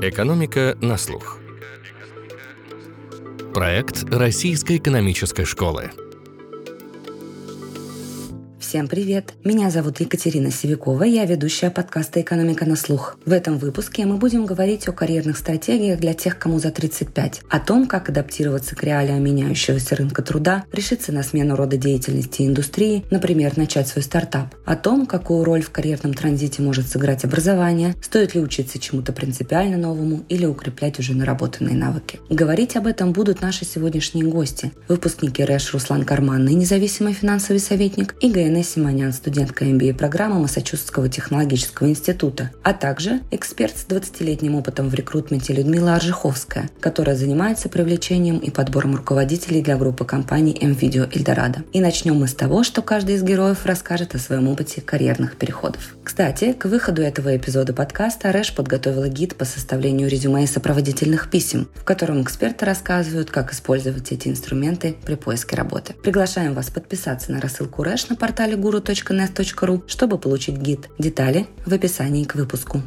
Экономика на слух. Проект Российской экономической школы. Всем привет! Меня зовут Екатерина Севикова, я ведущая подкаста «Экономика на слух». В этом выпуске мы будем говорить о карьерных стратегиях для тех, кому за 35, о том, как адаптироваться к реалиям меняющегося рынка труда, решиться на смену рода деятельности и индустрии, например, начать свой стартап, о том, какую роль в карьерном транзите может сыграть образование, стоит ли учиться чему-то принципиально новому или укреплять уже наработанные навыки. Говорить об этом будут наши сегодняшние гости, выпускники РЭШ Руслан Карманный, независимый финансовый советник, и ГНС Елена Симонян, студентка MBA-программы Массачусетского технологического института, а также эксперт с 20-летним опытом в рекрутменте Людмила Аржиховская, которая занимается привлечением и подбором руководителей для группы компаний M-Video Эльдорадо. И начнем мы с того, что каждый из героев расскажет о своем опыте карьерных переходов. Кстати, к выходу этого эпизода подкаста Рэш подготовила гид по составлению резюме и сопроводительных писем, в котором эксперты рассказывают, как использовать эти инструменты при поиске работы. Приглашаем вас подписаться на рассылку Рэш на портале портале guru.net.ru, чтобы получить гид. Детали в описании к выпуску.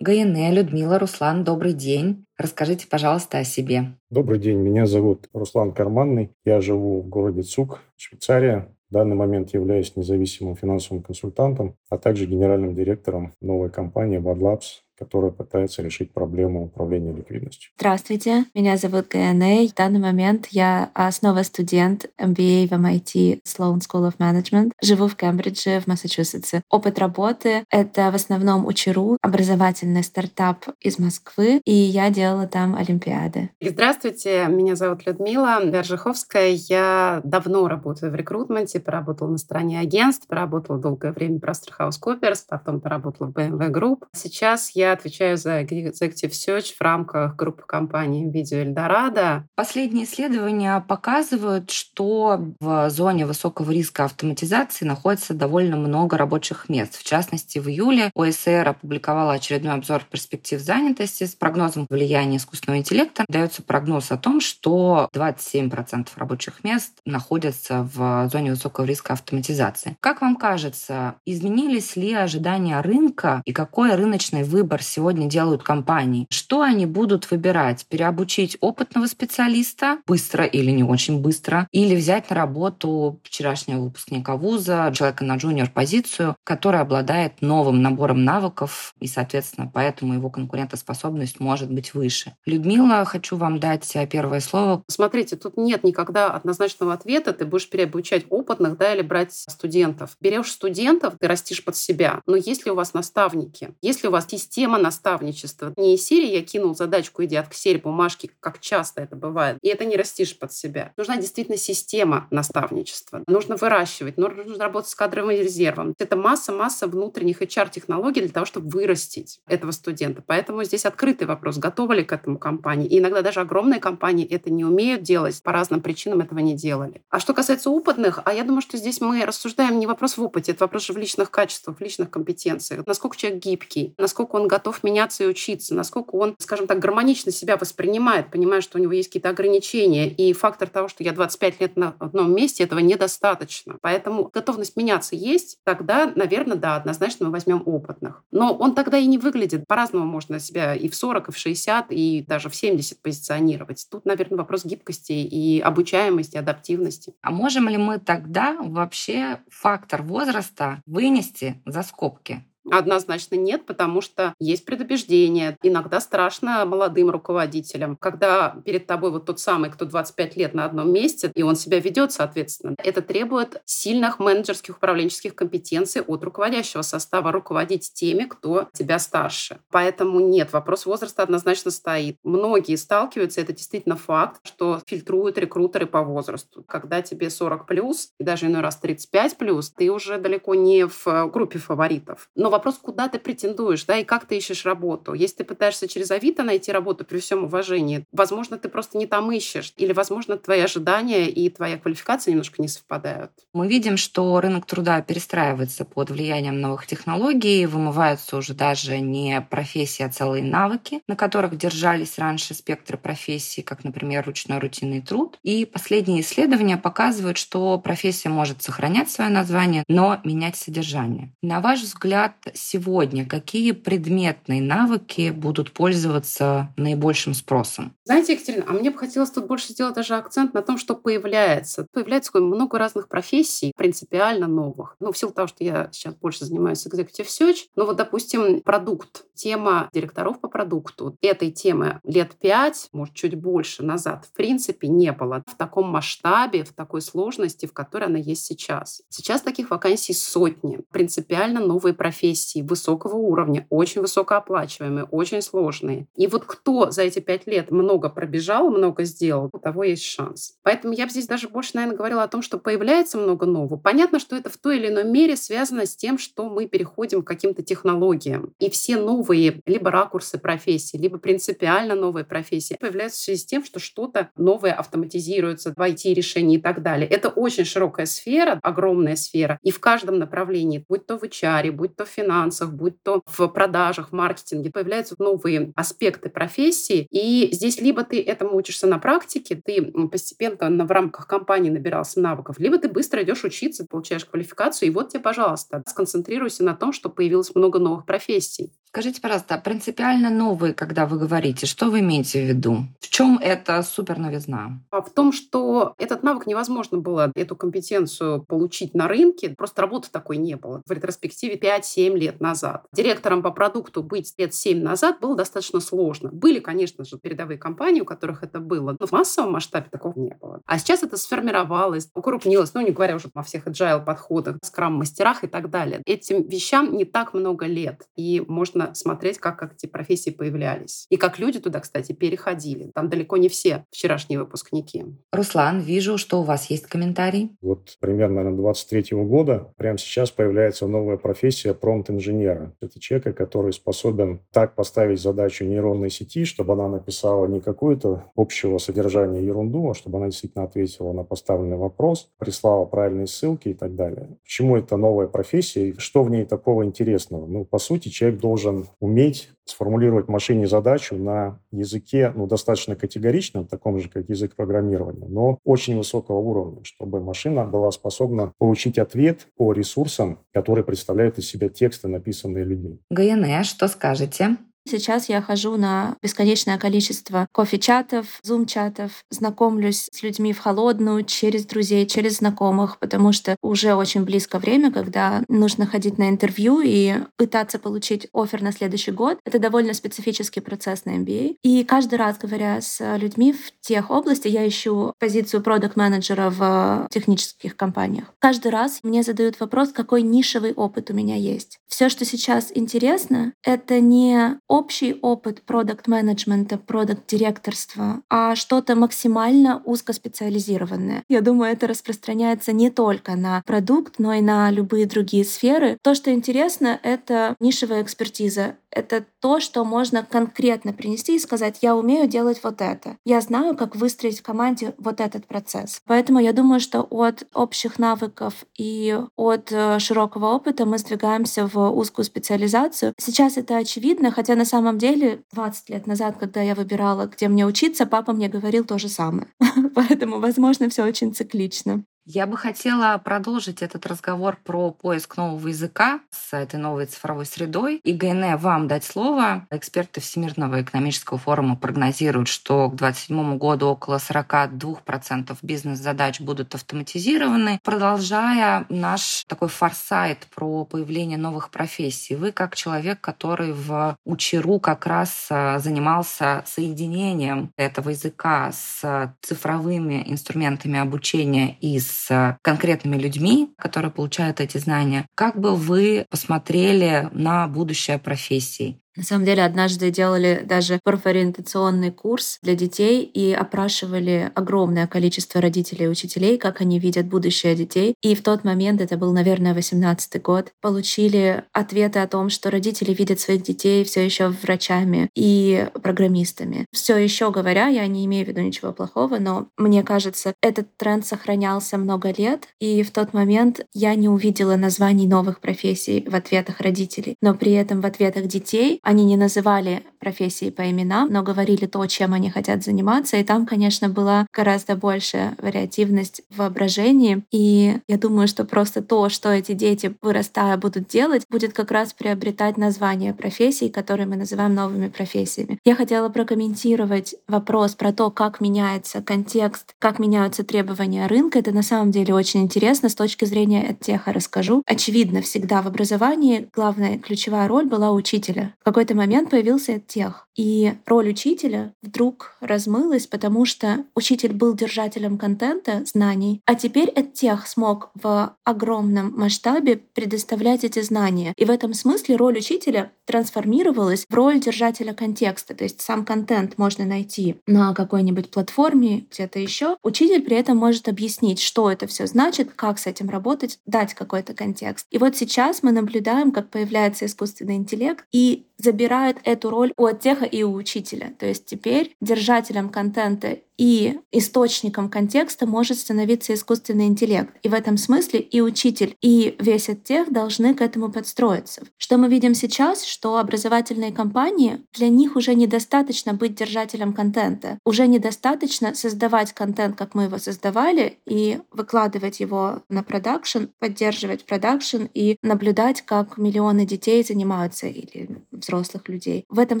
ГНЭ, Людмила, Руслан, добрый день. Расскажите, пожалуйста, о себе. Добрый день, меня зовут Руслан Карманный. Я живу в городе Цук, Швейцария. В данный момент являюсь независимым финансовым консультантом, а также генеральным директором новой компании WadLabs, которая пытается решить проблему управления ликвидностью. Здравствуйте, меня зовут ГНА. В данный момент я снова студент MBA в MIT Sloan School of Management. Живу в Кембридже, в Массачусетсе. Опыт работы — это в основном Учеру, образовательный стартап из Москвы, и я делала там Олимпиады. Здравствуйте, меня зовут Людмила Вержиховская. Я давно работаю в рекрутменте, поработала на стороне агентств, поработала долгое время в PricewaterhouseCoopers, потом поработала в BMW Group. Сейчас я я отвечаю за Executive Search в рамках группы компаний Video Эльдорадо. Последние исследования показывают, что в зоне высокого риска автоматизации находится довольно много рабочих мест. В частности, в июле ОСР опубликовала очередной обзор перспектив занятости с прогнозом влияния искусственного интеллекта. Дается прогноз о том, что 27% рабочих мест находятся в зоне высокого риска автоматизации. Как вам кажется, изменились ли ожидания рынка и какой рыночный выбор выбор сегодня делают компании. Что они будут выбирать? Переобучить опытного специалиста быстро или не очень быстро? Или взять на работу вчерашнего выпускника вуза, человека на джуниор-позицию, который обладает новым набором навыков, и, соответственно, поэтому его конкурентоспособность может быть выше. Людмила, хочу вам дать первое слово. Смотрите, тут нет никогда однозначного ответа. Ты будешь переобучать опытных, да, или брать студентов. Берешь студентов, ты растишь под себя. Но если у вас наставники, если у вас система тема наставничества. Не из серии «я кинул задачку, иди от серии бумажки», как часто это бывает. И это не растишь под себя. Нужна действительно система наставничества. Нужно выращивать, нужно работать с кадровым резервом. Это масса-масса внутренних HR-технологий для того, чтобы вырастить этого студента. Поэтому здесь открытый вопрос, готовы ли к этому компании. И иногда даже огромные компании это не умеют делать, по разным причинам этого не делали. А что касается опытных, а я думаю, что здесь мы рассуждаем не вопрос в опыте, это вопрос же в личных качествах, в личных компетенциях. Насколько человек гибкий, насколько он готов меняться и учиться, насколько он, скажем так, гармонично себя воспринимает, понимая, что у него есть какие-то ограничения. И фактор того, что я 25 лет на одном месте, этого недостаточно. Поэтому готовность меняться есть, тогда, наверное, да, однозначно мы возьмем опытных. Но он тогда и не выглядит. По-разному можно себя и в 40, и в 60, и даже в 70 позиционировать. Тут, наверное, вопрос гибкости и обучаемости, адаптивности. А можем ли мы тогда вообще фактор возраста вынести за скобки? Однозначно нет, потому что есть предубеждение. Иногда страшно молодым руководителям, когда перед тобой вот тот самый, кто 25 лет на одном месте, и он себя ведет соответственно. Это требует сильных менеджерских управленческих компетенций от руководящего состава руководить теми, кто тебя старше. Поэтому нет, вопрос возраста однозначно стоит. Многие сталкиваются, это действительно факт, что фильтруют рекрутеры по возрасту. Когда тебе 40 плюс, и даже иной раз 35 плюс, ты уже далеко не в группе фаворитов. Но вопрос, куда ты претендуешь, да, и как ты ищешь работу. Если ты пытаешься через Авито найти работу при всем уважении, возможно, ты просто не там ищешь, или, возможно, твои ожидания и твоя квалификация немножко не совпадают. Мы видим, что рынок труда перестраивается под влиянием новых технологий, вымываются уже даже не профессии, а целые навыки, на которых держались раньше спектры профессий, как, например, ручной рутинный труд. И последние исследования показывают, что профессия может сохранять свое название, но менять содержание. На ваш взгляд, сегодня какие предметные навыки будут пользоваться наибольшим спросом? Знаете, Екатерина, а мне бы хотелось тут больше сделать даже акцент на том, что появляется. Появляется много разных профессий, принципиально новых. Ну, в силу того, что я сейчас больше занимаюсь executive search, ну вот, допустим, продукт, тема директоров по продукту. Этой темы лет пять, может, чуть больше назад, в принципе, не было в таком масштабе, в такой сложности, в которой она есть сейчас. Сейчас таких вакансий сотни. Принципиально новые профессии высокого уровня, очень высокооплачиваемые, очень сложные. И вот кто за эти пять лет много пробежал, много сделал, у того есть шанс. Поэтому я бы здесь даже больше, наверное, говорила о том, что появляется много нового. Понятно, что это в той или иной мере связано с тем, что мы переходим к каким-то технологиям. И все новые либо ракурсы профессии, либо принципиально новые профессии появляются в связи с тем, что что-то новое автоматизируется в IT-решении и так далее. Это очень широкая сфера, огромная сфера. И в каждом направлении, будь то в HR, будь то в финансах, будь то в продажах, в маркетинге, появляются новые аспекты профессии. И здесь либо ты этому учишься на практике, ты постепенно в рамках компании набирался навыков, либо ты быстро идешь учиться, получаешь квалификацию, и вот тебе, пожалуйста, сконцентрируйся на том, что появилось много новых профессий. Скажите, пожалуйста, а принципиально новые, когда вы говорите, что вы имеете в виду? В чем это супер новизна? А в том, что этот навык невозможно было, эту компетенцию получить на рынке, просто работы такой не было. В ретроспективе 5-7 лет назад. Директором по продукту быть лет 7 назад было достаточно сложно. Были, конечно же, передовые компании, у которых это было, но в массовом масштабе такого не было. А сейчас это сформировалось, укрупнилось, ну не говоря уже о всех agile подходах, скрам-мастерах и так далее. Этим вещам не так много лет, и можно интересно смотреть, как, как эти профессии появлялись. И как люди туда, кстати, переходили. Там далеко не все вчерашние выпускники. Руслан, вижу, что у вас есть комментарий. Вот примерно, наверное, 23 года прямо сейчас появляется новая профессия промпт-инженера. Это человек, который способен так поставить задачу нейронной сети, чтобы она написала не какую-то общего содержания ерунду, а чтобы она действительно ответила на поставленный вопрос, прислала правильные ссылки и так далее. Почему это новая профессия и что в ней такого интересного? Ну, по сути, человек должен должен уметь сформулировать машине задачу на языке, ну, достаточно категоричном, таком же, как язык программирования, но очень высокого уровня, чтобы машина была способна получить ответ по ресурсам, которые представляют из себя тексты, написанные людьми. ГНЭ, что скажете? Сейчас я хожу на бесконечное количество кофе-чатов, зум-чатов, знакомлюсь с людьми в холодную, через друзей, через знакомых, потому что уже очень близко время, когда нужно ходить на интервью и пытаться получить офер на следующий год. Это довольно специфический процесс на MBA. И каждый раз, говоря с людьми в тех областях, я ищу позицию продукт-менеджера в технических компаниях. Каждый раз мне задают вопрос, какой нишевый опыт у меня есть. Все, что сейчас интересно, это не общий опыт продукт-менеджмента, продукт-директорства, а что-то максимально узкоспециализированное. Я думаю, это распространяется не только на продукт, но и на любые другие сферы. То, что интересно, это нишевая экспертиза это то, что можно конкретно принести и сказать, я умею делать вот это. Я знаю, как выстроить в команде вот этот процесс. Поэтому я думаю, что от общих навыков и от э, широкого опыта мы сдвигаемся в узкую специализацию. Сейчас это очевидно, хотя на самом деле 20 лет назад, когда я выбирала, где мне учиться, папа мне говорил то же самое. Поэтому, возможно, все очень циклично. Я бы хотела продолжить этот разговор про поиск нового языка с этой новой цифровой средой. И ГНЭ, вам дать слово. Эксперты Всемирного экономического форума прогнозируют, что к 2027 году около 42% бизнес-задач будут автоматизированы. Продолжая наш такой форсайт про появление новых профессий, вы как человек, который в Учеру как раз э, занимался соединением этого языка с цифровыми инструментами обучения из с конкретными людьми, которые получают эти знания, как бы вы посмотрели на будущее профессии? На самом деле, однажды делали даже профориентационный курс для детей и опрашивали огромное количество родителей и учителей, как они видят будущее детей. И в тот момент, это был, наверное, 18 год, получили ответы о том, что родители видят своих детей все еще врачами и программистами. Все еще говоря, я не имею в виду ничего плохого, но мне кажется, этот тренд сохранялся много лет, и в тот момент я не увидела названий новых профессий в ответах родителей. Но при этом в ответах детей они не называли профессии по именам, но говорили то, чем они хотят заниматься. И там, конечно, была гораздо большая вариативность в воображении. И я думаю, что просто то, что эти дети, вырастая, будут делать, будет как раз приобретать название профессий, которые мы называем новыми профессиями. Я хотела прокомментировать вопрос про то, как меняется контекст, как меняются требования рынка. Это на самом деле очень интересно с точки зрения теха расскажу. Очевидно, всегда в образовании главная ключевая роль была учителя. Какой-то момент появился тех. И роль учителя вдруг размылась, потому что учитель был держателем контента, знаний, а теперь тех смог в огромном масштабе предоставлять эти знания. И в этом смысле роль учителя трансформировалась в роль держателя контекста. То есть сам контент можно найти на какой-нибудь платформе, где-то еще. Учитель при этом может объяснить, что это все значит, как с этим работать, дать какой-то контекст. И вот сейчас мы наблюдаем, как появляется искусственный интеллект и забирает эту роль у теха и у учителя. То есть теперь держателем контента и источником контекста может становиться искусственный интеллект. И в этом смысле и учитель, и весь тех должны к этому подстроиться. Что мы видим сейчас, что образовательные компании, для них уже недостаточно быть держателем контента. Уже недостаточно создавать контент, как мы его создавали, и выкладывать его на продакшн, поддерживать продакшн и наблюдать, как миллионы детей занимаются или взрослых людей. В этом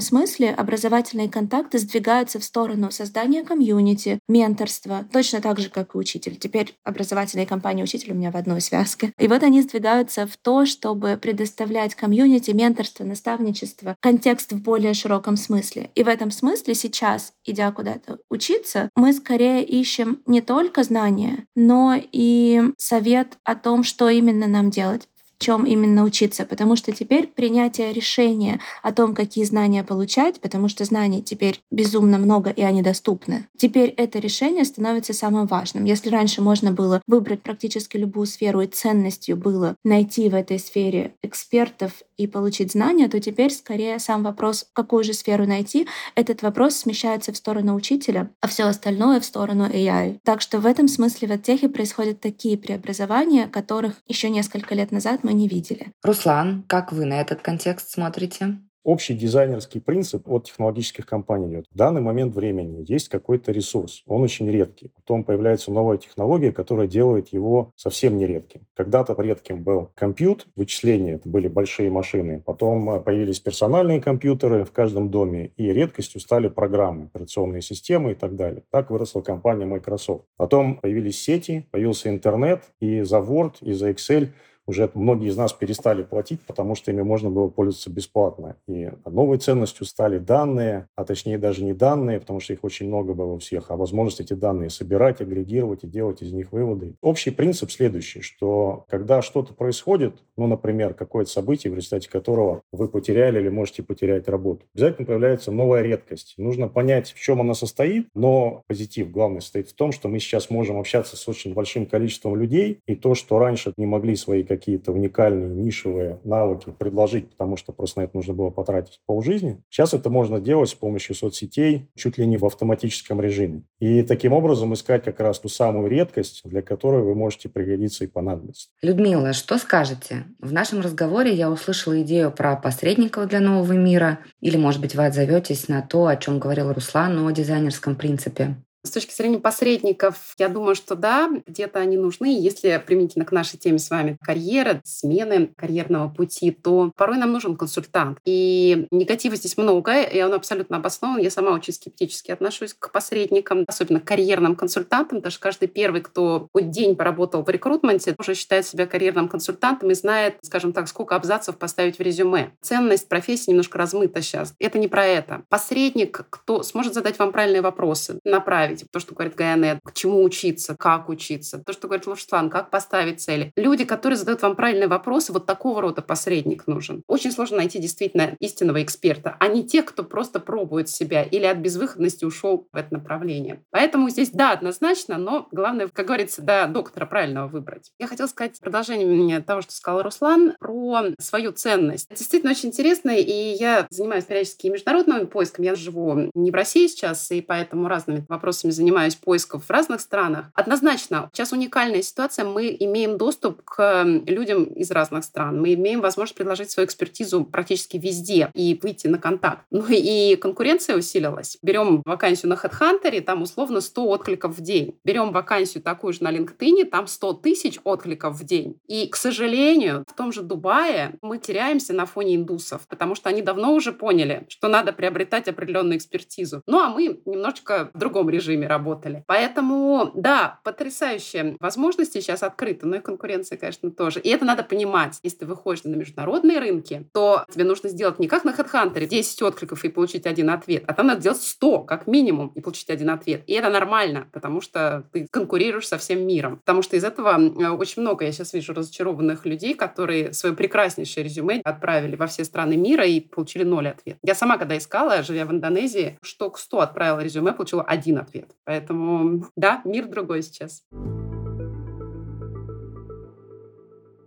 смысле образовательные контакты сдвигаются в сторону создания комьюнити, менторства, точно так же, как и учитель. Теперь образовательные компании учитель у меня в одной связке. И вот они сдвигаются в то, чтобы предоставлять комьюнити, менторство, наставничество, контекст в более широком смысле. И в этом смысле сейчас, идя куда-то учиться, мы скорее ищем не только знания, но и совет о том, что именно нам делать чем именно учиться, потому что теперь принятие решения о том, какие знания получать, потому что знаний теперь безумно много и они доступны, теперь это решение становится самым важным. Если раньше можно было выбрать практически любую сферу и ценностью было найти в этой сфере экспертов и получить знания, то теперь скорее сам вопрос, какую же сферу найти, этот вопрос смещается в сторону учителя, а все остальное в сторону AI. Так что в этом смысле в оттехе происходят такие преобразования, которых еще несколько лет назад мы не видели. Руслан, как вы на этот контекст смотрите? Общий дизайнерский принцип от технологических компаний идет. В данный момент времени есть какой-то ресурс, он очень редкий. Потом появляется новая технология, которая делает его совсем нередким. Когда-то редким был компьютер, вычисления, это были большие машины. Потом э, появились персональные компьютеры в каждом доме, и редкостью стали программы, операционные системы и так далее. Так выросла компания Microsoft. Потом появились сети, появился интернет, и за Word, и за Excel – уже многие из нас перестали платить, потому что ими можно было пользоваться бесплатно. И новой ценностью стали данные, а точнее даже не данные, потому что их очень много было у всех, а возможность эти данные собирать, агрегировать и делать из них выводы. Общий принцип следующий, что когда что-то происходит, ну, например, какое-то событие, в результате которого вы потеряли или можете потерять работу, обязательно появляется новая редкость. Нужно понять, в чем она состоит, но позитив главный состоит в том, что мы сейчас можем общаться с очень большим количеством людей, и то, что раньше не могли свои какие-то уникальные нишевые навыки предложить, потому что просто на это нужно было потратить полжизни. Сейчас это можно делать с помощью соцсетей чуть ли не в автоматическом режиме. И таким образом искать как раз ту самую редкость, для которой вы можете пригодиться и понадобиться. Людмила, что скажете? В нашем разговоре я услышала идею про посредников для нового мира, или, может быть, вы отзоветесь на то, о чем говорил Руслан, о дизайнерском принципе. С точки зрения посредников, я думаю, что да, где-то они нужны. Если применительно к нашей теме с вами карьера, смены карьерного пути, то порой нам нужен консультант. И негатива здесь много, и он абсолютно обоснован. Я сама очень скептически отношусь к посредникам, особенно к карьерным консультантам, что каждый первый, кто хоть день поработал в рекрутменте, уже считает себя карьерным консультантом и знает, скажем так, сколько абзацев поставить в резюме. Ценность профессии немножко размыта сейчас. Это не про это. Посредник, кто сможет задать вам правильные вопросы, направить ставить, то, что говорит Гаянет, к чему учиться, как учиться, то, что говорит Лушслан, как поставить цели. Люди, которые задают вам правильные вопросы, вот такого рода посредник нужен. Очень сложно найти действительно истинного эксперта, а не тех, кто просто пробует себя или от безвыходности ушел в это направление. Поэтому здесь да, однозначно, но главное, как говорится, да, доктора правильного выбрать. Я хотела сказать продолжение того, что сказал Руслан, про свою ценность. Это действительно очень интересно, и я занимаюсь периодически международным поиском. Я живу не в России сейчас, и поэтому разными вопросами вопросами занимаюсь, поисков в разных странах. Однозначно, сейчас уникальная ситуация. Мы имеем доступ к людям из разных стран. Мы имеем возможность предложить свою экспертизу практически везде и выйти на контакт. Ну и конкуренция усилилась. Берем вакансию на HeadHunter, там условно 100 откликов в день. Берем вакансию такую же на LinkedIn, там 100 тысяч откликов в день. И, к сожалению, в том же Дубае мы теряемся на фоне индусов, потому что они давно уже поняли, что надо приобретать определенную экспертизу. Ну а мы немножечко в другом режиме работали. Поэтому, да, потрясающие возможности сейчас открыты, но и конкуренция, конечно, тоже. И это надо понимать. Если ты выходишь на международные рынки, то тебе нужно сделать не как на HeadHunter 10 откликов и получить один ответ, а там надо сделать 100 как минимум и получить один ответ. И это нормально, потому что ты конкурируешь со всем миром. Потому что из этого э, очень много, я сейчас вижу, разочарованных людей, которые свое прекраснейшее резюме отправили во все страны мира и получили ноль ответ. Я сама, когда искала, живя в Индонезии, штук 100 отправила резюме, получила один ответ. Поэтому, да, мир другой сейчас.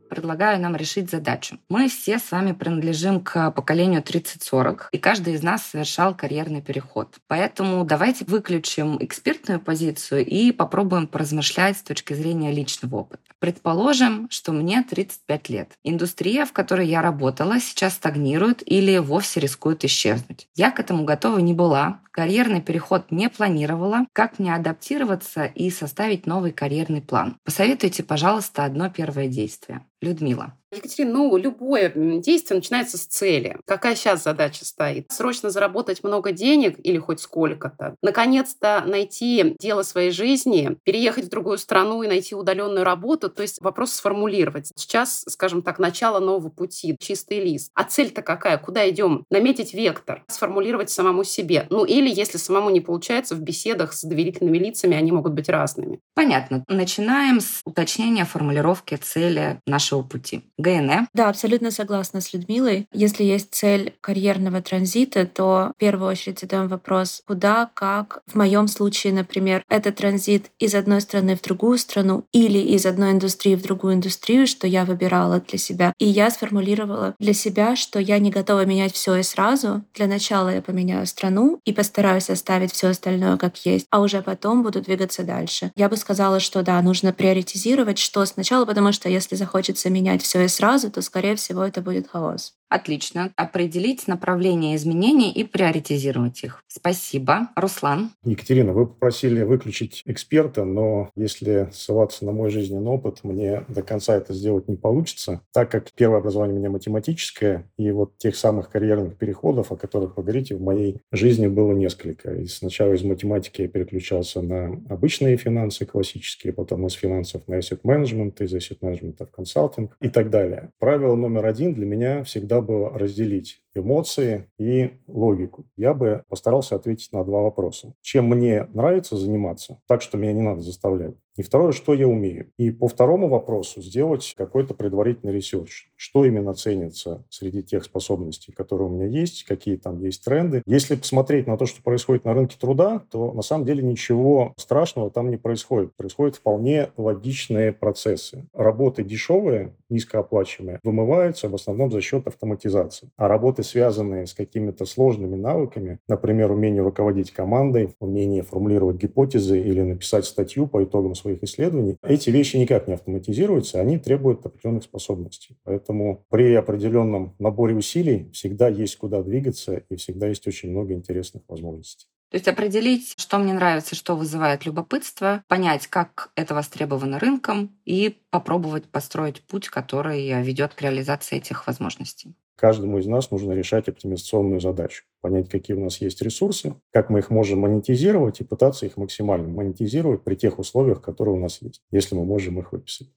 Предлагаю нам решить задачу. Мы все с вами принадлежим к поколению 30-40, и каждый из нас совершал карьерный переход. Поэтому давайте выключим экспертную позицию и попробуем поразмышлять с точки зрения личного опыта. Предположим, что мне 35 лет. Индустрия, в которой я работала, сейчас стагнирует или вовсе рискует исчезнуть. Я к этому готова не была, карьерный переход не планировала, как мне адаптироваться и составить новый карьерный план. Посоветуйте, пожалуйста, одно первое действие. Людмила. Екатерина, ну, любое действие начинается с цели. Какая сейчас задача стоит? Срочно заработать много денег или хоть сколько-то. Наконец-то найти дело своей жизни, переехать в другую страну и найти удаленную работу. То есть вопрос сформулировать. Сейчас, скажем так, начало нового пути, чистый лист. А цель-то какая? Куда идем? Наметить вектор, сформулировать самому себе. Ну, или если самому не получается, в беседах с доверительными лицами они могут быть разными. Понятно. Начинаем с уточнения формулировки цели нашего пути. ГНЭ. Да, абсолютно согласна с Людмилой. Если есть цель карьерного транзита, то в первую очередь задаем вопрос, куда, как. В моем случае, например, это транзит из одной страны в другую страну или из одной индустрии в другую индустрию, что я выбирала для себя. И я сформулировала для себя, что я не готова менять все и сразу. Для начала я поменяю страну и постараюсь оставить все остальное как есть, а уже потом буду двигаться дальше. Я бы сказала, что да, нужно приоритизировать, что сначала, потому что если захочется менять все сразу, то, скорее всего, это будет хаос. Отлично. Определить направление изменений и приоритизировать их. Спасибо. Руслан. Екатерина, вы попросили выключить эксперта, но если ссылаться на мой жизненный опыт, мне до конца это сделать не получится, так как первое образование у меня математическое, и вот тех самых карьерных переходов, о которых вы говорите, в моей жизни было несколько. И сначала из математики я переключался на обычные финансы классические, потом из финансов на asset management, из asset management в консалтинг и так далее. Правило номер один для меня всегда надо было разделить эмоции и логику. Я бы постарался ответить на два вопроса. Чем мне нравится заниматься, так что меня не надо заставлять. И второе, что я умею. И по второму вопросу сделать какой-то предварительный research. Что именно ценится среди тех способностей, которые у меня есть, какие там есть тренды. Если посмотреть на то, что происходит на рынке труда, то на самом деле ничего страшного там не происходит. Происходят вполне логичные процессы. Работы дешевые, низкооплачиваемые, вымываются в основном за счет автоматизации. А работы, связанные с какими-то сложными навыками, например, умение руководить командой, умение формулировать гипотезы или написать статью по итогам своих исследований, эти вещи никак не автоматизируются, они требуют определенных способностей. Поэтому при определенном наборе усилий всегда есть куда двигаться и всегда есть очень много интересных возможностей. То есть определить, что мне нравится, что вызывает любопытство, понять, как это востребовано рынком и попробовать построить путь, который ведет к реализации этих возможностей. Каждому из нас нужно решать оптимизационную задачу. Понять, какие у нас есть ресурсы, как мы их можем монетизировать и пытаться их максимально монетизировать при тех условиях, которые у нас есть, если мы можем их выписать.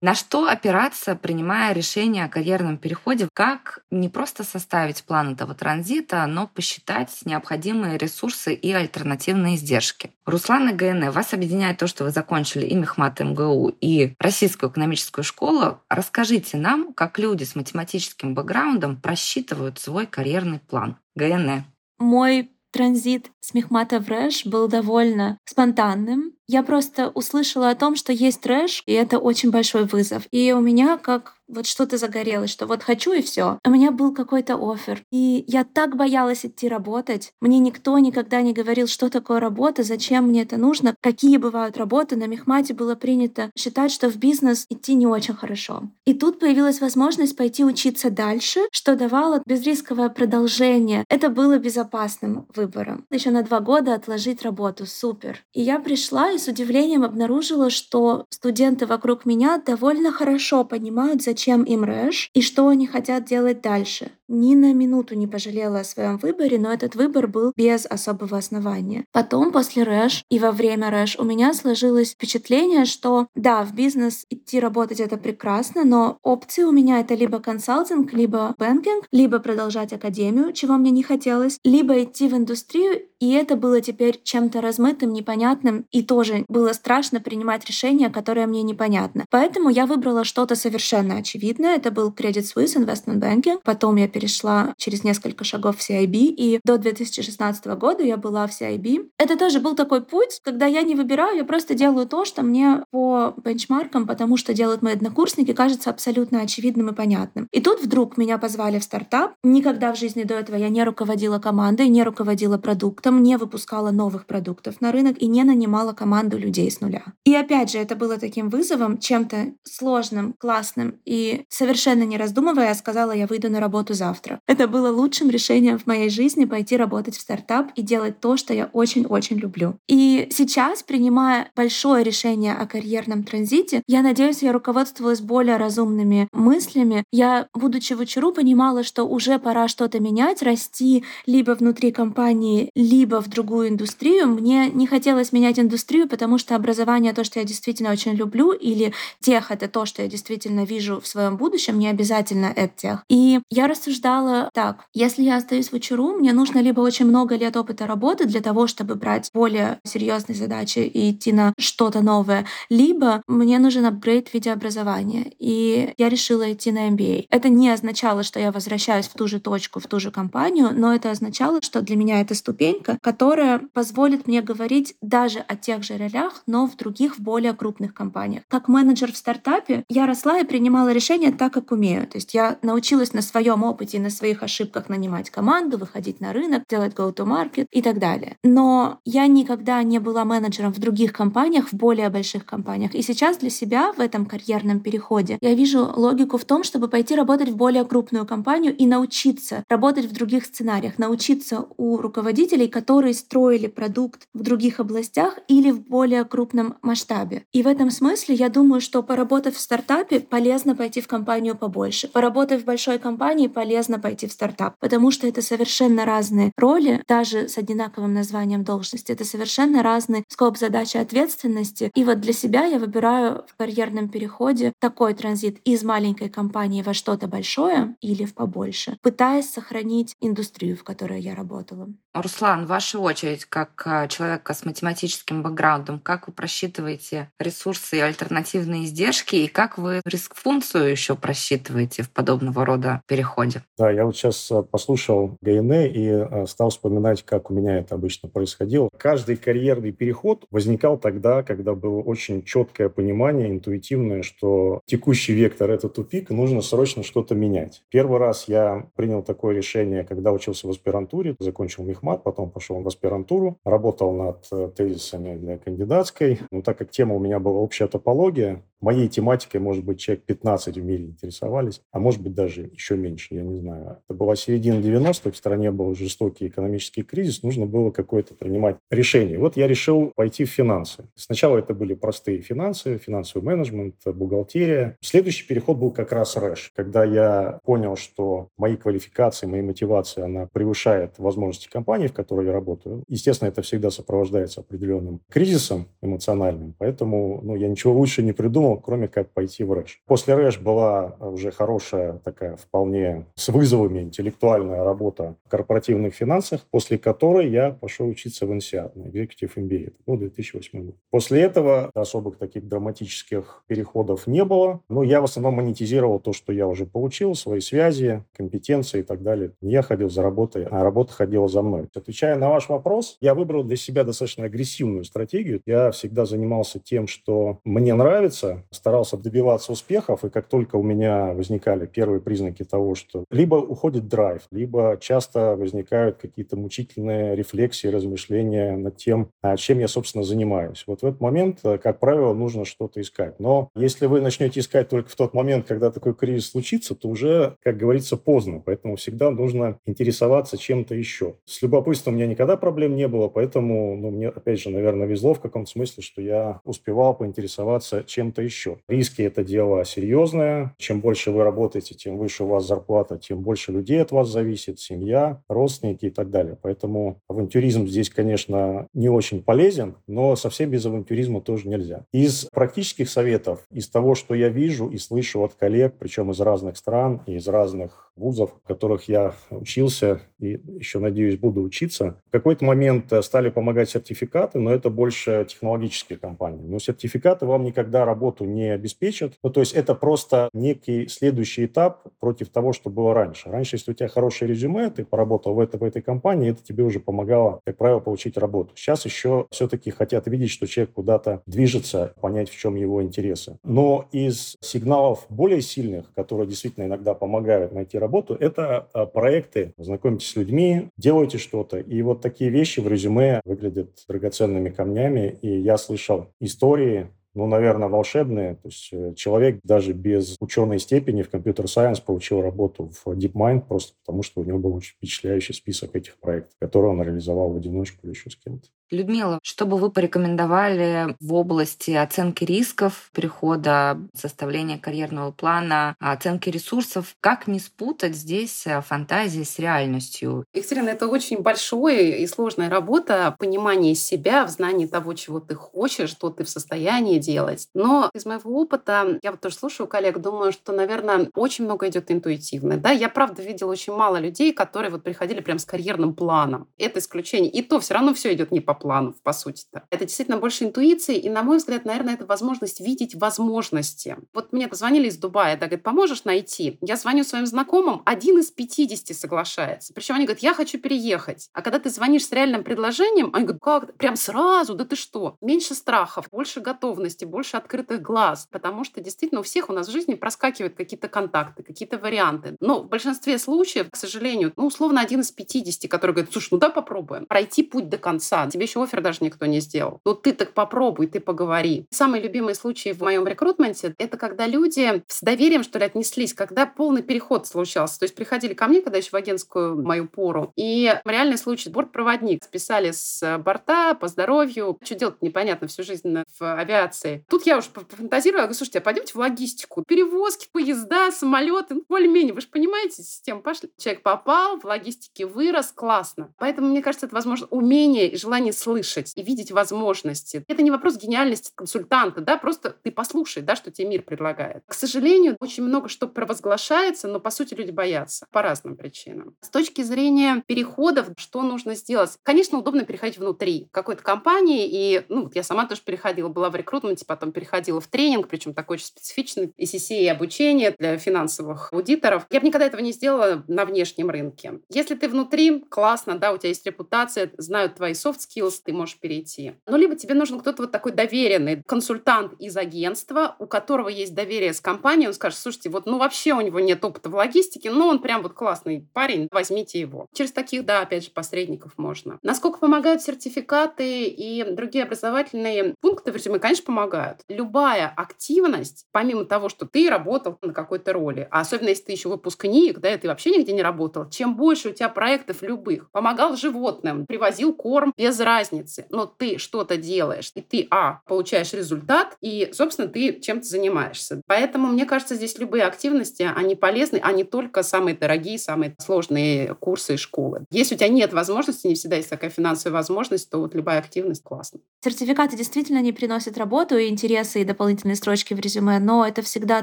На что опираться, принимая решение о карьерном переходе? Как не просто составить план этого транзита, но посчитать необходимые ресурсы и альтернативные издержки? Руслан и ГН, вас объединяет то, что вы закончили и Мехмат МГУ, и Российскую экономическую школу. Расскажите нам, как люди с математическим бэкграундом просчитывают свой карьерный план. ГН. Мой транзит с Мехмата в Рэш был довольно спонтанным. Я просто услышала о том, что есть трэш, и это очень большой вызов. И у меня, как вот что-то загорелось, что вот хочу и все. У меня был какой-то офер. И я так боялась идти работать. Мне никто никогда не говорил, что такое работа, зачем мне это нужно, какие бывают работы. На Мехмате было принято считать, что в бизнес идти не очень хорошо. И тут появилась возможность пойти учиться дальше, что давало безрисковое продолжение. Это было безопасным выбором. Еще на два года отложить работу. Супер. И я пришла и с удивлением обнаружила, что студенты вокруг меня довольно хорошо понимают, зачем им РЭШ и что они хотят делать дальше. Ни на минуту не пожалела о своем выборе, но этот выбор был без особого основания. Потом, после РЭШ и во время РЭШ, у меня сложилось впечатление, что да, в бизнес идти работать это прекрасно, но опции у меня это либо консалтинг, либо banking, либо продолжать академию, чего мне не хотелось, либо идти в индустрию, и это было теперь чем-то размытым, непонятным, и тоже было страшно принимать решение, которое мне непонятно. Поэтому я выбрала что-то совершенно очевидное. Это был Credit Suisse Investment Banking. Потом я перешла через несколько шагов в CIB, и до 2016 года я была в CIB. Это тоже был такой путь, когда я не выбираю, я просто делаю то, что мне по бенчмаркам, потому что делают мои однокурсники, кажется абсолютно очевидным и понятным. И тут вдруг меня позвали в стартап. Никогда в жизни до этого я не руководила командой, не руководила продуктом, не выпускала новых продуктов на рынок и не нанимала команду людей с нуля. И опять же, это было таким вызовом, чем-то сложным, классным, и совершенно не раздумывая, я сказала, я выйду на работу завтра. Это было лучшим решением в моей жизни пойти работать в стартап и делать то, что я очень-очень люблю. И сейчас, принимая большое решение о карьерном транзите, я надеюсь, я руководствовалась более разумными мыслями. Я, будучи в учеру, понимала, что уже пора что-то менять, расти либо внутри компании, либо в другую индустрию. Мне не хотелось менять индустрию, потому что образование — то, что я действительно очень люблю, или тех — это то, что я действительно вижу в своем будущем, не обязательно это тех. И я рассуждала так, если я остаюсь в учеру, мне нужно либо очень много лет опыта работы для того, чтобы брать более серьезные задачи и идти на что-то новое, либо мне нужен апгрейд в виде образования. И я решила идти на MBA. Это не означало, что я возвращаюсь в ту же точку, в ту же компанию, но это означало, что для меня это ступенька, которая позволит мне говорить даже о тех же ролях, но в других, в более крупных компаниях. Как менеджер в стартапе я росла и принимала решения так, как умею. То есть я научилась на своем опыте и на своих ошибках нанимать команду, выходить на рынок, делать go-to-market и так далее. Но я никогда не была менеджером в других компаниях, в более больших компаниях. И сейчас для себя в этом карьерном переходе я вижу логику в том, чтобы пойти работать в более крупную компанию и научиться работать в других сценариях, научиться у руководителей, которые строили продукт в других областях или в более крупном масштабе. И в этом смысле я думаю, что поработав в стартапе, полезно пойти в компанию побольше. Поработав в большой компании, полезно пойти в стартап, потому что это совершенно разные роли, даже с одинаковым названием должности. Это совершенно разный скоп задачи ответственности. И вот для себя я выбираю в карьерном переходе такой транзит из маленькой компании во что-то большое или в побольше, пытаясь сохранить индустрию, в которой я работала. Руслан, ваша очередь, как а, человека с математическим бэкграундом, как вы просчитываете ресурсы и альтернативные издержки, и как вы риск-функцию еще просчитываете в подобного рода переходе? Да, я вот сейчас а, послушал ГНЭ и а, стал вспоминать, как у меня это обычно происходило. Каждый карьерный переход возникал тогда, когда было очень четкое понимание, интуитивное, что текущий вектор — это тупик, нужно срочно что-то менять. Первый раз я принял такое решение, когда учился в аспирантуре, закончил мехмат, потом пошел в аспирантуру, работал над э, тезисами для кандидатской. Но так как тема у меня была общая топология, Моей тематикой, может быть, человек 15 в мире интересовались, а может быть, даже еще меньше, я не знаю. Это была середина 90-х, в стране был жестокий экономический кризис, нужно было какое-то принимать решение. Вот я решил пойти в финансы. Сначала это были простые финансы, финансовый менеджмент, бухгалтерия. Следующий переход был как раз РЭШ, когда я понял, что мои квалификации, моя мотивация, она превышает возможности компании, в которой я работаю. Естественно, это всегда сопровождается определенным кризисом эмоциональным, поэтому ну, я ничего лучше не придумал, думал, кроме как пойти в РЭШ. После РЭШ была уже хорошая такая вполне с вызовами интеллектуальная работа в корпоративных финансах, после которой я пошел учиться в ИНСИАД на Executive MBA. Был 2008 год. После этого особых таких драматических переходов не было, но я в основном монетизировал то, что я уже получил, свои связи, компетенции и так далее. Я ходил за работой, а работа ходила за мной. Отвечая на ваш вопрос, я выбрал для себя достаточно агрессивную стратегию. Я всегда занимался тем, что мне нравится, старался добиваться успехов, и как только у меня возникали первые признаки того, что либо уходит драйв, либо часто возникают какие-то мучительные рефлексии, размышления над тем, а чем я, собственно, занимаюсь. Вот в этот момент, э, как правило, нужно что-то искать. Но если вы начнете искать только в тот момент, когда такой кризис случится, то уже, как говорится, поздно. Поэтому всегда нужно интересоваться чем-то еще. С любопытством у меня никогда проблем не было, поэтому ну, мне, опять же, наверное, везло в каком-то смысле, что я успевал поинтересоваться чем-то еще. Риски – это дело серьезное. Чем больше вы работаете, тем выше у вас зарплата, тем больше людей от вас зависит, семья, родственники и так далее. Поэтому авантюризм здесь, конечно, не очень полезен, но совсем без авантюризма тоже нельзя. Из практических советов, из того, что я вижу и слышу от коллег, причем из разных стран и из разных вузов, в которых я учился и еще, надеюсь, буду учиться, в какой-то момент э, стали помогать сертификаты, но это больше технологические компании. Но сертификаты вам никогда работу не обеспечат. Ну, то есть это просто некий следующий этап против того, что было раньше. Раньше, если у тебя хорошее резюме, ты поработал в, этой в этой компании, это тебе уже помогало, как правило, получить работу. Сейчас еще все-таки хотят видеть, что человек куда-то движется, понять, в чем его интересы. Но из сигналов более сильных, которые действительно иногда помогают найти работу, это а, проекты. Знакомьтесь с людьми, делайте что-то. И вот такие вещи в резюме выглядят драгоценными камнями. И я слышал истории ну, наверное, волшебные. То есть э, человек даже без ученой степени в компьютер-сайенс получил работу в DeepMind просто потому, что у него был очень впечатляющий список этих проектов, которые он реализовал в одиночку или еще с кем-то. Людмила, что бы вы порекомендовали в области оценки рисков, перехода, составления карьерного плана, оценки ресурсов? Как не спутать здесь э, фантазии с реальностью? Екатерина, это очень большая и сложная работа, понимание себя, в знании того, чего ты хочешь, что ты в состоянии делать. Но из моего опыта, я вот тоже слушаю коллег, думаю, что, наверное, очень много идет интуитивно. Да, я правда видела очень мало людей, которые вот приходили прям с карьерным планом. Это исключение. И то все равно все идет не по плану, по сути-то. Это действительно больше интуиции, и, на мой взгляд, наверное, это возможность видеть возможности. Вот мне позвонили из Дубая, да, говорят, поможешь найти? Я звоню своим знакомым, один из 50 соглашается. Причем они говорят, я хочу переехать. А когда ты звонишь с реальным предложением, они говорят, как? Прям сразу? Да ты что? Меньше страхов, больше готовности, больше открытых глаз. Потому что действительно у всех у нас в жизни проскакивают какие-то контакты, какие-то варианты. Но в большинстве случаев, к сожалению, ну, условно, один из 50, который говорит, слушай, ну да, попробуем. Пройти путь до конца. Тебе еще офер даже никто не сделал. Ну ты так попробуй, ты поговори. Самый любимый случай в моем рекрутменте — это когда люди с доверием, что ли, отнеслись, когда полный переход случался. То есть приходили ко мне, когда еще в агентскую мою пору, и реальный случай, бортпроводник, списали с борта по здоровью. Что делать непонятно всю жизнь в авиации. Тут я уж фантазирую, говорю, слушайте, а пойдемте в логистику. Перевозки, поезда, самолеты, ну, более-менее, вы же понимаете, систему пошли. Человек попал, в логистике вырос, классно. Поэтому, мне кажется, это, возможно, умение и желание слышать и видеть возможности. Это не вопрос гениальности консультанта, да, просто ты послушай, да, что тебе мир предлагает. К сожалению, очень много что провозглашается, но, по сути, люди боятся по разным причинам. С точки зрения переходов, что нужно сделать? Конечно, удобно переходить внутри какой-то компании, и, ну, я сама тоже переходила, была в рекрутменте, потом переходила в тренинг, причем такой очень специфичный, SCC и обучение для финансовых аудиторов. Я бы никогда этого не сделала на внешнем рынке. Если ты внутри, классно, да, у тебя есть репутация, знают твои soft skills, ты можешь перейти. Ну, либо тебе нужен кто-то вот такой доверенный консультант из агентства, у которого есть доверие с компанией, он скажет, слушайте, вот ну вообще у него нет опыта в логистике, но он прям вот классный парень, возьмите его. Через таких, да, опять же, посредников можно. Насколько помогают сертификаты и другие образовательные пункты в резюме, конечно, помогают. Любая активность, помимо того, что ты работал на какой-то роли, а особенно если ты еще выпускник, да, и ты вообще нигде не работал, чем больше у тебя проектов любых, помогал животным, привозил корм без разницы, разницы, но ты что-то делаешь, и ты, а, получаешь результат, и, собственно, ты чем-то занимаешься. Поэтому, мне кажется, здесь любые активности, они полезны, а не только самые дорогие, самые сложные курсы и школы. Если у тебя нет возможности, не всегда есть такая финансовая возможность, то вот любая активность классна. Сертификаты действительно не приносят работу и интересы, и дополнительные строчки в резюме, но это всегда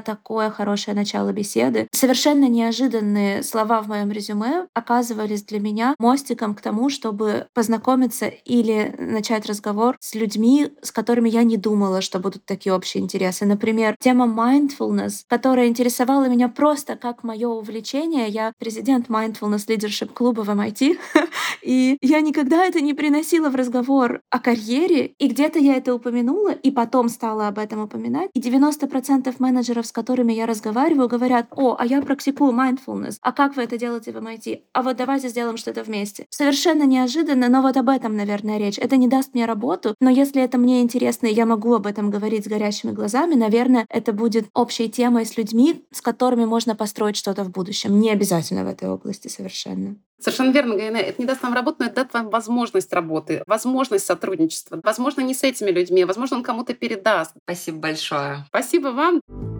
такое хорошее начало беседы. Совершенно неожиданные слова в моем резюме оказывались для меня мостиком к тому, чтобы познакомиться и или начать разговор с людьми, с которыми я не думала, что будут такие общие интересы. Например, тема mindfulness, которая интересовала меня просто как мое увлечение. Я президент Mindfulness Leadership клуба в MIT, и я никогда это не приносила в разговор о карьере, и где-то я это упомянула, и потом стала об этом упоминать. И 90% менеджеров, с которыми я разговариваю, говорят, о, а я практикую mindfulness, а как вы это делаете в MIT? А вот давайте сделаем что-то вместе. Совершенно неожиданно, но вот об этом, наверное, речь. Это не даст мне работу, но если это мне интересно, и я могу об этом говорить с горящими глазами, наверное, это будет общей темой с людьми, с которыми можно построить что-то в будущем. Не обязательно в этой области совершенно. Совершенно верно, Гайна. Это не даст вам работу, но это даст вам возможность работы, возможность сотрудничества. Возможно, не с этими людьми, возможно, он кому-то передаст. Спасибо большое. Спасибо вам.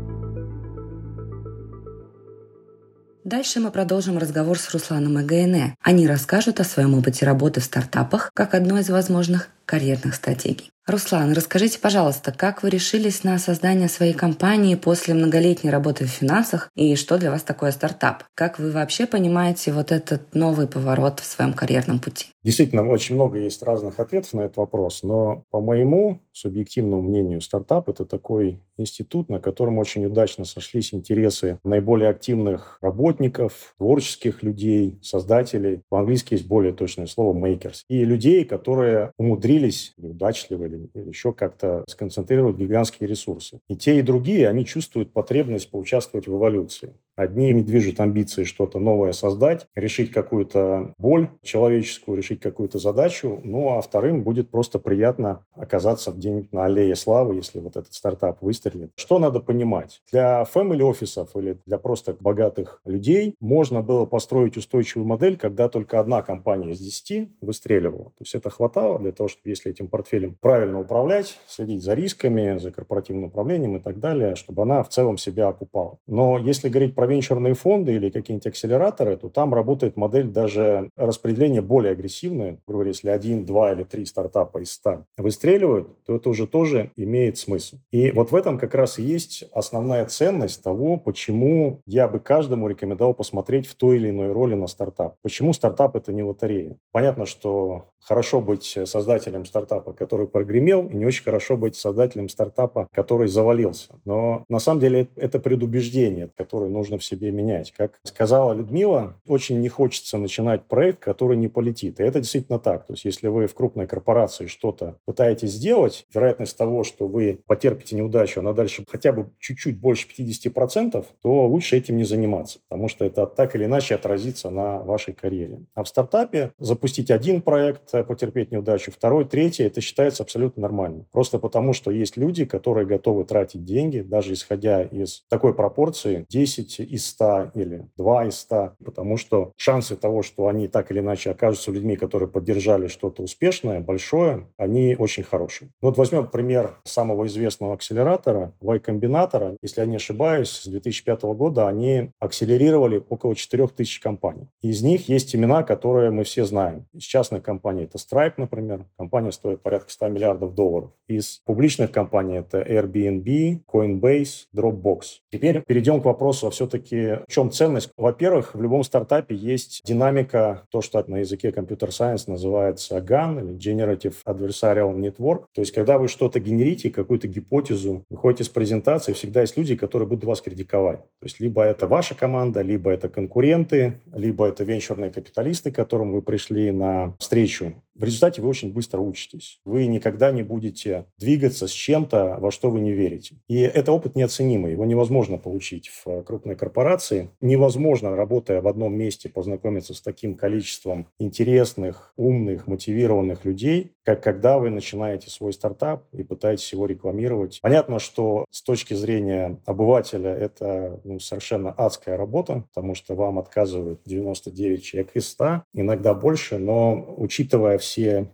Дальше мы продолжим разговор с Русланом и ГНЭ. Они расскажут о своем опыте работы в стартапах как одной из возможных карьерных стратегий. Руслан, расскажите, пожалуйста, как вы решились на создание своей компании после многолетней работы в финансах и что для вас такое стартап? Как вы вообще понимаете вот этот новый поворот в своем карьерном пути? Действительно, очень много есть разных ответов на этот вопрос, но по моему субъективному мнению, стартап – это такой институт, на котором очень удачно сошлись интересы наиболее активных работников, творческих людей, создателей. По-английски есть более точное слово «makers». И людей, которые умудрились, удачливо или, или еще как-то сконцентрировать гигантские ресурсы. И те, и другие, они чувствуют потребность поучаствовать в эволюции. Одни движут амбиции что-то новое создать, решить какую-то боль человеческую, решить какую-то задачу, ну а вторым будет просто приятно оказаться где-нибудь на аллее славы, если вот этот стартап выстрелит. Что надо понимать? Для family офисов или для просто богатых людей можно было построить устойчивую модель, когда только одна компания из десяти выстреливала. То есть это хватало для того, чтобы если этим портфелем правильно управлять, следить за рисками, за корпоративным управлением и так далее, чтобы она в целом себя окупала. Но если говорить про венчурные фонды или какие-нибудь акселераторы, то там работает модель даже распределения более агрессивная. Говорю, если один, два или три стартапа из ста выстреливают, то это уже тоже имеет смысл. И вот в этом как раз и есть основная ценность того, почему я бы каждому рекомендовал посмотреть в той или иной роли на стартап. Почему стартап – это не лотерея? Понятно, что хорошо быть создателем стартапа, который прогремел, и не очень хорошо быть создателем стартапа, который завалился. Но на самом деле это предубеждение, которое нужно в себе менять. Как сказала Людмила, очень не хочется начинать проект, который не полетит. И это действительно так. То есть если вы в крупной корпорации что-то пытаетесь сделать, вероятность того, что вы потерпите неудачу, она дальше хотя бы чуть-чуть больше 50%, то лучше этим не заниматься, потому что это так или иначе отразится на вашей карьере. А в стартапе запустить один проект, потерпеть неудачу, второй, третий, это считается абсолютно нормально. Просто потому, что есть люди, которые готовы тратить деньги, даже исходя из такой пропорции, 10 из 100 или 2 из 100, потому что шансы того, что они так или иначе окажутся людьми, которые поддержали что-то успешное, большое, они очень хорошие. Вот возьмем пример самого известного акселератора, Y-комбинатора. Если я не ошибаюсь, с 2005 года они акселерировали около 4000 компаний. Из них есть имена, которые мы все знаем. Из частных компаний это Stripe, например. Компания стоит порядка 100 миллиардов долларов. Из публичных компаний это Airbnb, Coinbase, Dropbox. Теперь перейдем к вопросу, а все-таки в чем ценность? Во-первых, в любом стартапе есть динамика, то, что на языке компьютер сайенс называется GAN или Generative Adversarial Network. То есть, когда вы что-то генерите, какую-то гипотезу, выходите с презентации, всегда есть люди, которые будут вас критиковать. То есть, либо это ваша команда, либо это конкуренты, либо это венчурные капиталисты, к которым вы пришли на встречу. True В результате вы очень быстро учитесь. Вы никогда не будете двигаться с чем-то, во что вы не верите. И это опыт неоценимый. Его невозможно получить в крупной корпорации. Невозможно, работая в одном месте, познакомиться с таким количеством интересных, умных, мотивированных людей, как когда вы начинаете свой стартап и пытаетесь его рекламировать. Понятно, что с точки зрения обывателя это ну, совершенно адская работа, потому что вам отказывают 99 человек из 100, иногда больше, но учитывая все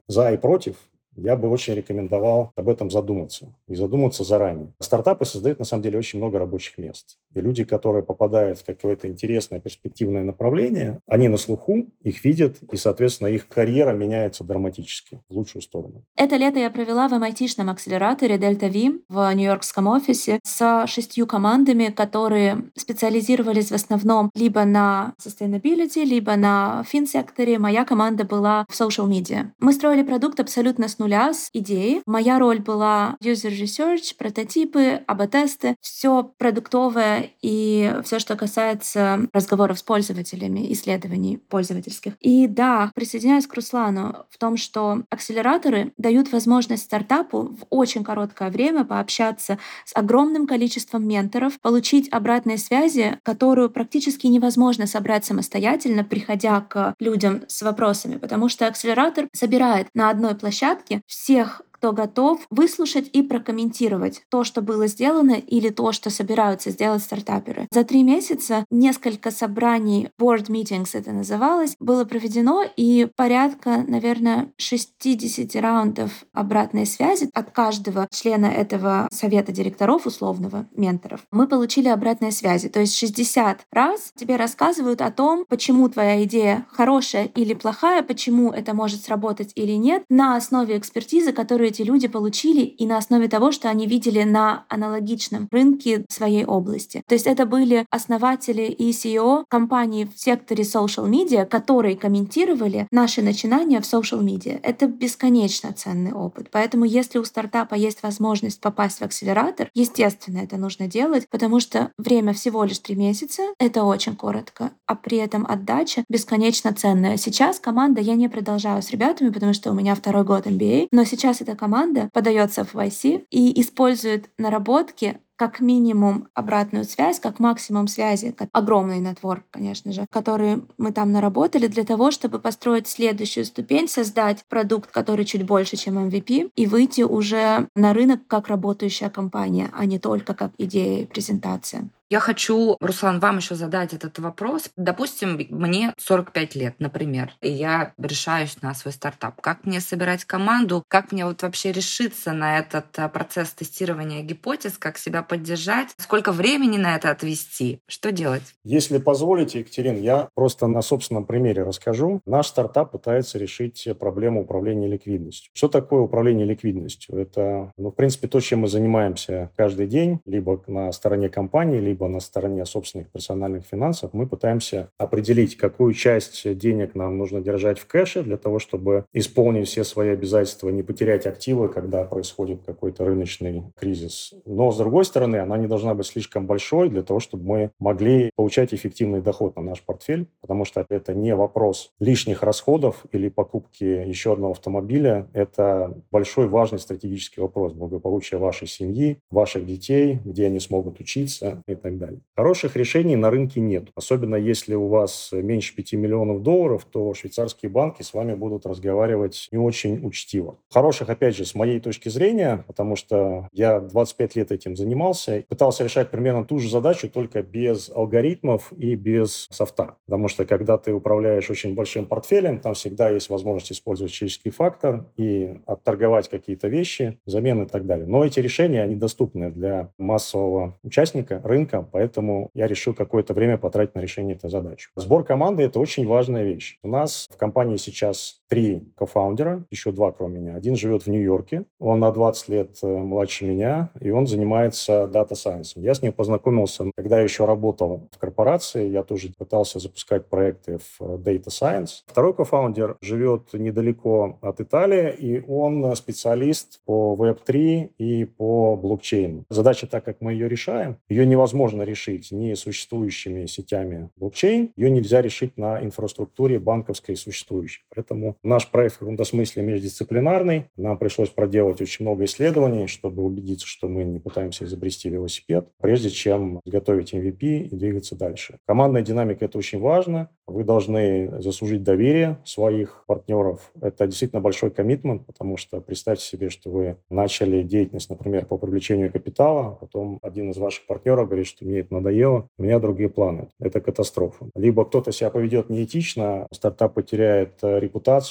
за и против, я бы очень рекомендовал об этом задуматься. И задуматься заранее. Стартапы создают, на самом деле, очень много рабочих мест. И люди, которые попадают в какое-то интересное перспективное направление, они на слуху, их видят, и, соответственно, их карьера меняется драматически в лучшую сторону. Это лето я провела в MIT-шном акселераторе Delta V в нью-йоркском офисе с шестью командами, которые специализировались в основном либо на sustainability, либо на финсекторе. Моя команда была в social media. Мы строили продукт абсолютно с нуля, с идеи. Моя роль была user research, прототипы, АБ-тесты, все продуктовое и все, что касается разговоров с пользователями, исследований пользовательских. И да, присоединяюсь к Руслану в том, что акселераторы дают возможность стартапу в очень короткое время пообщаться с огромным количеством менторов, получить обратные связи, которую практически невозможно собрать самостоятельно, приходя к людям с вопросами, потому что акселератор собирает на одной площадке всех кто готов выслушать и прокомментировать то, что было сделано или то, что собираются сделать стартаперы. За три месяца несколько собраний, board meetings это называлось, было проведено, и порядка, наверное, 60 раундов обратной связи от каждого члена этого совета директоров, условного, менторов. Мы получили обратные связи. То есть 60 раз тебе рассказывают о том, почему твоя идея хорошая или плохая, почему это может сработать или нет, на основе экспертизы, которую эти люди получили и на основе того, что они видели на аналогичном рынке своей области. То есть это были основатели и CEO компаний в секторе social media, которые комментировали наши начинания в social media. Это бесконечно ценный опыт. Поэтому если у стартапа есть возможность попасть в акселератор, естественно, это нужно делать, потому что время всего лишь три месяца, это очень коротко, а при этом отдача бесконечно ценная. Сейчас команда, я не продолжаю с ребятами, потому что у меня второй год MBA, но сейчас эта команда подается в YC и использует наработки как минимум обратную связь, как максимум связи, как огромный нетворк, конечно же, который мы там наработали для того, чтобы построить следующую ступень, создать продукт, который чуть больше, чем MVP, и выйти уже на рынок как работающая компания, а не только как идея и презентация. Я хочу, Руслан, вам еще задать этот вопрос. Допустим, мне 45 лет, например, и я решаюсь на свой стартап. Как мне собирать команду? Как мне вот вообще решиться на этот а, процесс тестирования гипотез? Как себя поддержать? Сколько времени на это отвести? Что делать? Если позволите, Екатерин, я просто на собственном примере расскажу. Наш стартап пытается решить проблему управления ликвидностью. Что такое управление ликвидностью? Это, ну, в принципе, то, чем мы занимаемся каждый день, либо на стороне компании, либо либо на стороне собственных персональных финансов, мы пытаемся определить, какую часть денег нам нужно держать в кэше для того, чтобы исполнить все свои обязательства, не потерять активы, когда происходит какой-то рыночный кризис. Но, с другой стороны, она не должна быть слишком большой для того, чтобы мы могли получать эффективный доход на наш портфель, потому что это не вопрос лишних расходов или покупки еще одного автомобиля. Это большой важный стратегический вопрос благополучия вашей семьи, ваших детей, где они смогут учиться и так далее. Хороших решений на рынке нет. Особенно если у вас меньше 5 миллионов долларов, то швейцарские банки с вами будут разговаривать не очень учтиво. Хороших, опять же, с моей точки зрения, потому что я 25 лет этим занимался, пытался решать примерно ту же задачу, только без алгоритмов и без софта. Потому что когда ты управляешь очень большим портфелем, там всегда есть возможность использовать человеческий фактор и отторговать какие-то вещи, замены и так далее. Но эти решения, они доступны для массового участника рынка, поэтому я решил какое-то время потратить на решение этой задачи. Сбор команды – это очень важная вещь. У нас в компании сейчас три кофаундера, еще два кроме меня. Один живет в Нью-Йорке, он на 20 лет э, младше меня, и он занимается дата сайенсом. Я с ним познакомился, когда я еще работал в корпорации, я тоже пытался запускать проекты в э, Data Science. Второй кофаундер живет недалеко от Италии, и он специалист по Web3 и по блокчейну. Задача, так как мы ее решаем, ее невозможно решить не существующими сетями блокчейн, ее нельзя решить на инфраструктуре банковской существующей. Поэтому наш проект в каком-то смысле междисциплинарный. Нам пришлось проделать очень много исследований, чтобы убедиться, что мы не пытаемся изобрести велосипед, прежде чем готовить MVP и двигаться дальше. Командная динамика – это очень важно. Вы должны заслужить доверие своих партнеров. Это действительно большой коммитмент, потому что представьте себе, что вы начали деятельность, например, по привлечению капитала, а потом один из ваших партнеров говорит, что мне это надоело, у меня другие планы. Это катастрофа. Либо кто-то себя поведет неэтично, стартап потеряет э,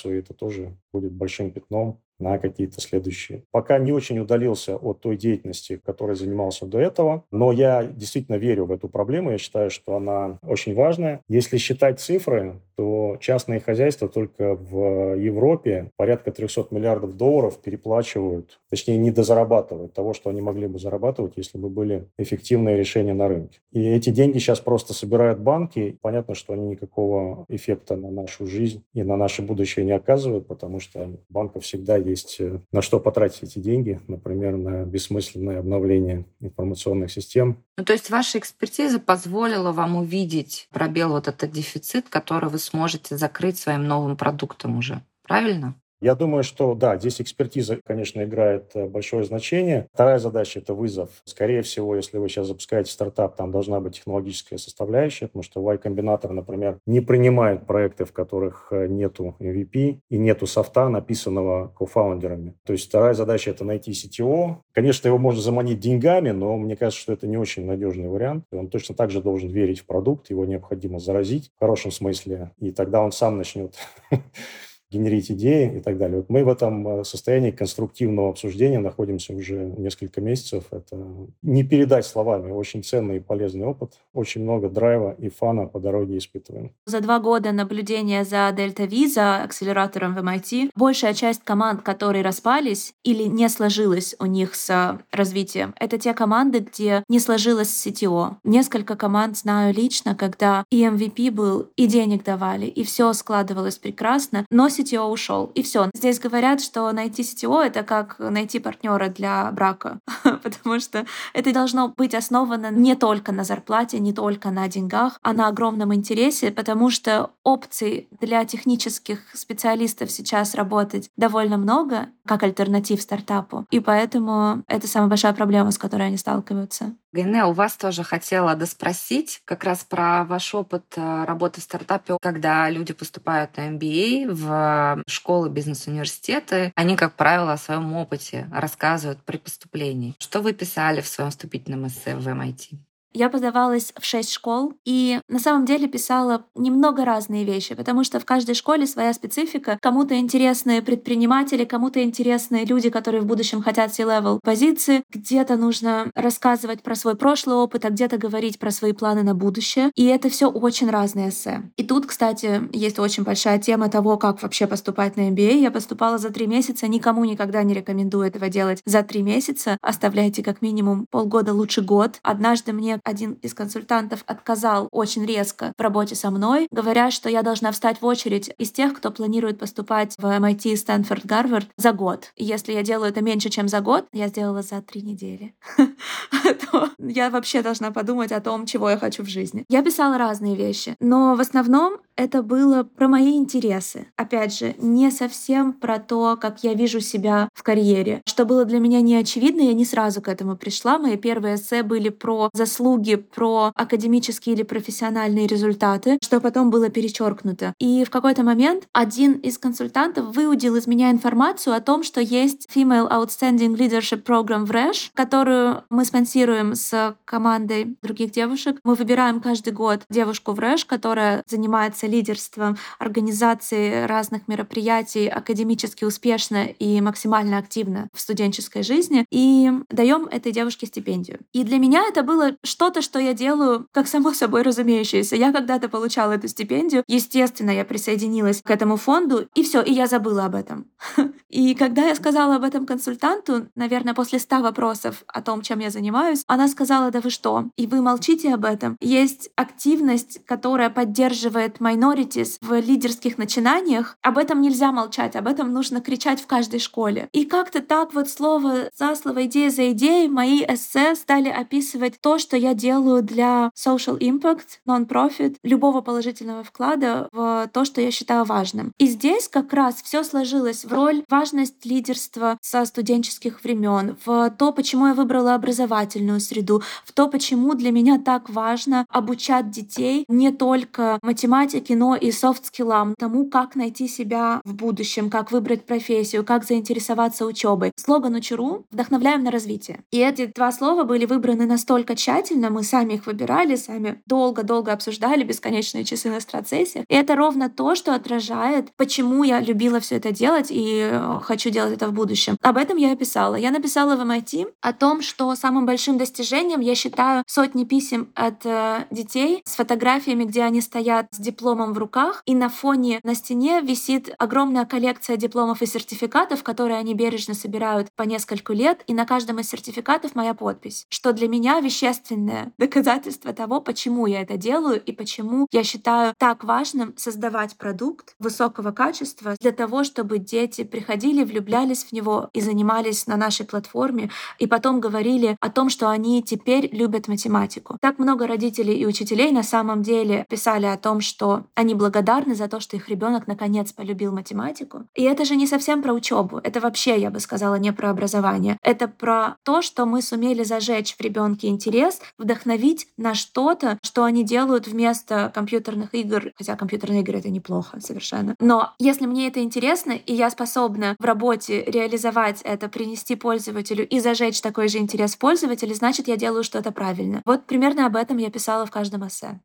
репутацию, и это тоже будет большим пятном на какие-то следующие. Пока не очень удалился от той деятельности, которой занимался до этого, но я действительно верю в эту проблему. Я считаю, что она очень важная. Если считать цифры, то частные хозяйства только в Европе порядка 300 миллиардов долларов переплачивают, точнее, не дозарабатывают того, что они могли бы зарабатывать, если бы были эффективные решения на рынке. И эти деньги сейчас просто собирают банки. Понятно, что они никакого эффекта на нашу жизнь и на наше будущее не оказывают, потому что банков всегда есть э, на что потратить эти деньги, например, на бессмысленное обновление информационных систем. Ну, то есть ваша экспертиза позволила вам увидеть пробел, вот этот дефицит, который вы сможете закрыть своим новым продуктом уже. Правильно? Я думаю, что да, здесь экспертиза, конечно, играет э, большое значение. Вторая задача – это вызов. Скорее всего, если вы сейчас запускаете стартап, там должна быть технологическая составляющая, потому что Y-комбинатор, например, не принимает проекты, в которых э, нету MVP и нету софта, написанного кофаундерами. То есть вторая задача – это найти CTO. Конечно, его можно заманить деньгами, но мне кажется, что это не очень надежный вариант. Он точно так же должен верить в продукт, его необходимо заразить в хорошем смысле, и тогда он сам начнет генерить идеи и так далее. Вот мы в этом э, состоянии конструктивного обсуждения находимся уже несколько месяцев. Это не передать словами. Очень ценный и полезный опыт. Очень много драйва и фана по дороге испытываем. За два года наблюдения за Delta V, за акселератором в MIT, большая часть команд, которые распались или не сложилось у них с развитием, это те команды, где не сложилось CTO. Несколько команд знаю лично, когда и MVP был, и денег давали, и все складывалось прекрасно, но CTO ушел. И все. Здесь говорят, что найти CTO — это как найти партнера для брака, потому что это должно быть основано не только на зарплате, не только на деньгах, а на огромном интересе, потому что опций для технических специалистов сейчас работать довольно много, как альтернатив стартапу. И поэтому это самая большая проблема, с которой они сталкиваются. Гайне, у вас тоже хотела доспросить как раз про ваш опыт э, работы в стартапе, когда люди поступают на MBA в школы, бизнес-университеты. Они, как правило, о своем опыте рассказывают при поступлении. Что вы писали в своем вступительном эссе в MIT? Я подавалась в шесть школ и на самом деле писала немного разные вещи, потому что в каждой школе своя специфика. Кому-то интересны предприниматели, кому-то интересны люди, которые в будущем хотят C-level позиции. Где-то нужно рассказывать про свой прошлый опыт, а где-то говорить про свои планы на будущее. И это все очень разные эссе. И тут, кстати, есть очень большая тема того, как вообще поступать на MBA. Я поступала за три месяца, никому никогда не рекомендую этого делать за три месяца. Оставляйте как минимум полгода, лучше год. Однажды мне один из консультантов отказал очень резко в работе со мной, говоря, что я должна встать в очередь из тех, кто планирует поступать в MIT, Стэнфорд, Гарвард за год. И если я делаю это меньше, чем за год, я сделала за три недели, то я вообще должна подумать о том, чего я хочу в жизни. Я писала разные вещи, но в основном это было про мои интересы. Опять же, не совсем про то, как я вижу себя в карьере. Что было для меня не очевидно, я не сразу к этому пришла. Мои первые эссе были про заслуги, про академические или профессиональные результаты, что потом было перечеркнуто. И в какой-то момент один из консультантов выудил из меня информацию о том, что есть Female Outstanding Leadership Program в РЭШ, которую мы спонсируем с командой других девушек. Мы выбираем каждый год девушку в РЭШ, которая занимается лидерством, организации разных мероприятий академически успешно и максимально активно в студенческой жизни, и даем этой девушке стипендию. И для меня это было что-то, что я делаю как само собой разумеющееся. Я когда-то получала эту стипендию, естественно, я присоединилась к этому фонду, и все, и я забыла об этом. И когда я сказала об этом консультанту, наверное, после ста вопросов о том, чем я занимаюсь, она сказала, да вы что, и вы молчите об этом. Есть активность, которая поддерживает minorities в лидерских начинаниях, об этом нельзя молчать, об этом нужно кричать в каждой школе. И как-то так вот слово за слово, идея за идеей, мои эссе стали описывать то, что я делаю для social impact, non-profit, любого положительного вклада в то, что я считаю важным. И здесь как раз все сложилось в роль важность лидерства со студенческих времен, в то, почему я выбрала образовательную среду, в то, почему для меня так важно обучать детей не только математике, но и софт-скиллам, тому, как найти себя в будущем, как выбрать профессию, как заинтересоваться учебой. Слоган «Учуру» — вдохновляем на развитие. И эти два слова были выбраны настолько тщательно, действительно мы сами их выбирали, сами долго-долго обсуждали бесконечные часы на страцессе. И это ровно то, что отражает, почему я любила все это делать и э, хочу делать это в будущем. Об этом я и писала. Я написала в MIT о том, что самым большим достижением я считаю сотни писем от э, детей с фотографиями, где они стоят с дипломом в руках, и на фоне на стене висит огромная коллекция дипломов и сертификатов, которые они бережно собирают по нескольку лет, и на каждом из сертификатов моя подпись, что для меня вещественное доказательство того, почему я это делаю и почему я считаю так важным создавать продукт высокого качества для того, чтобы дети приходили, влюблялись в него и занимались на нашей платформе, и потом говорили о том, что они теперь любят математику. Так много родителей и учителей на самом деле писали о том, что они благодарны за то, что их ребенок наконец полюбил математику. И это же не совсем про учебу, это вообще, я бы сказала, не про образование. Это про то, что мы сумели зажечь в ребенке интерес, вдохновить на что-то, что они делают вместо компьютерных игр, хотя компьютерные игры это неплохо совершенно. Но если мне это интересно, и я способна в работе реализовать это, принести пользователю и зажечь такой же интерес в пользователе, значит, я делаю что-то правильно. Вот примерно об этом я писала в каждом эссе.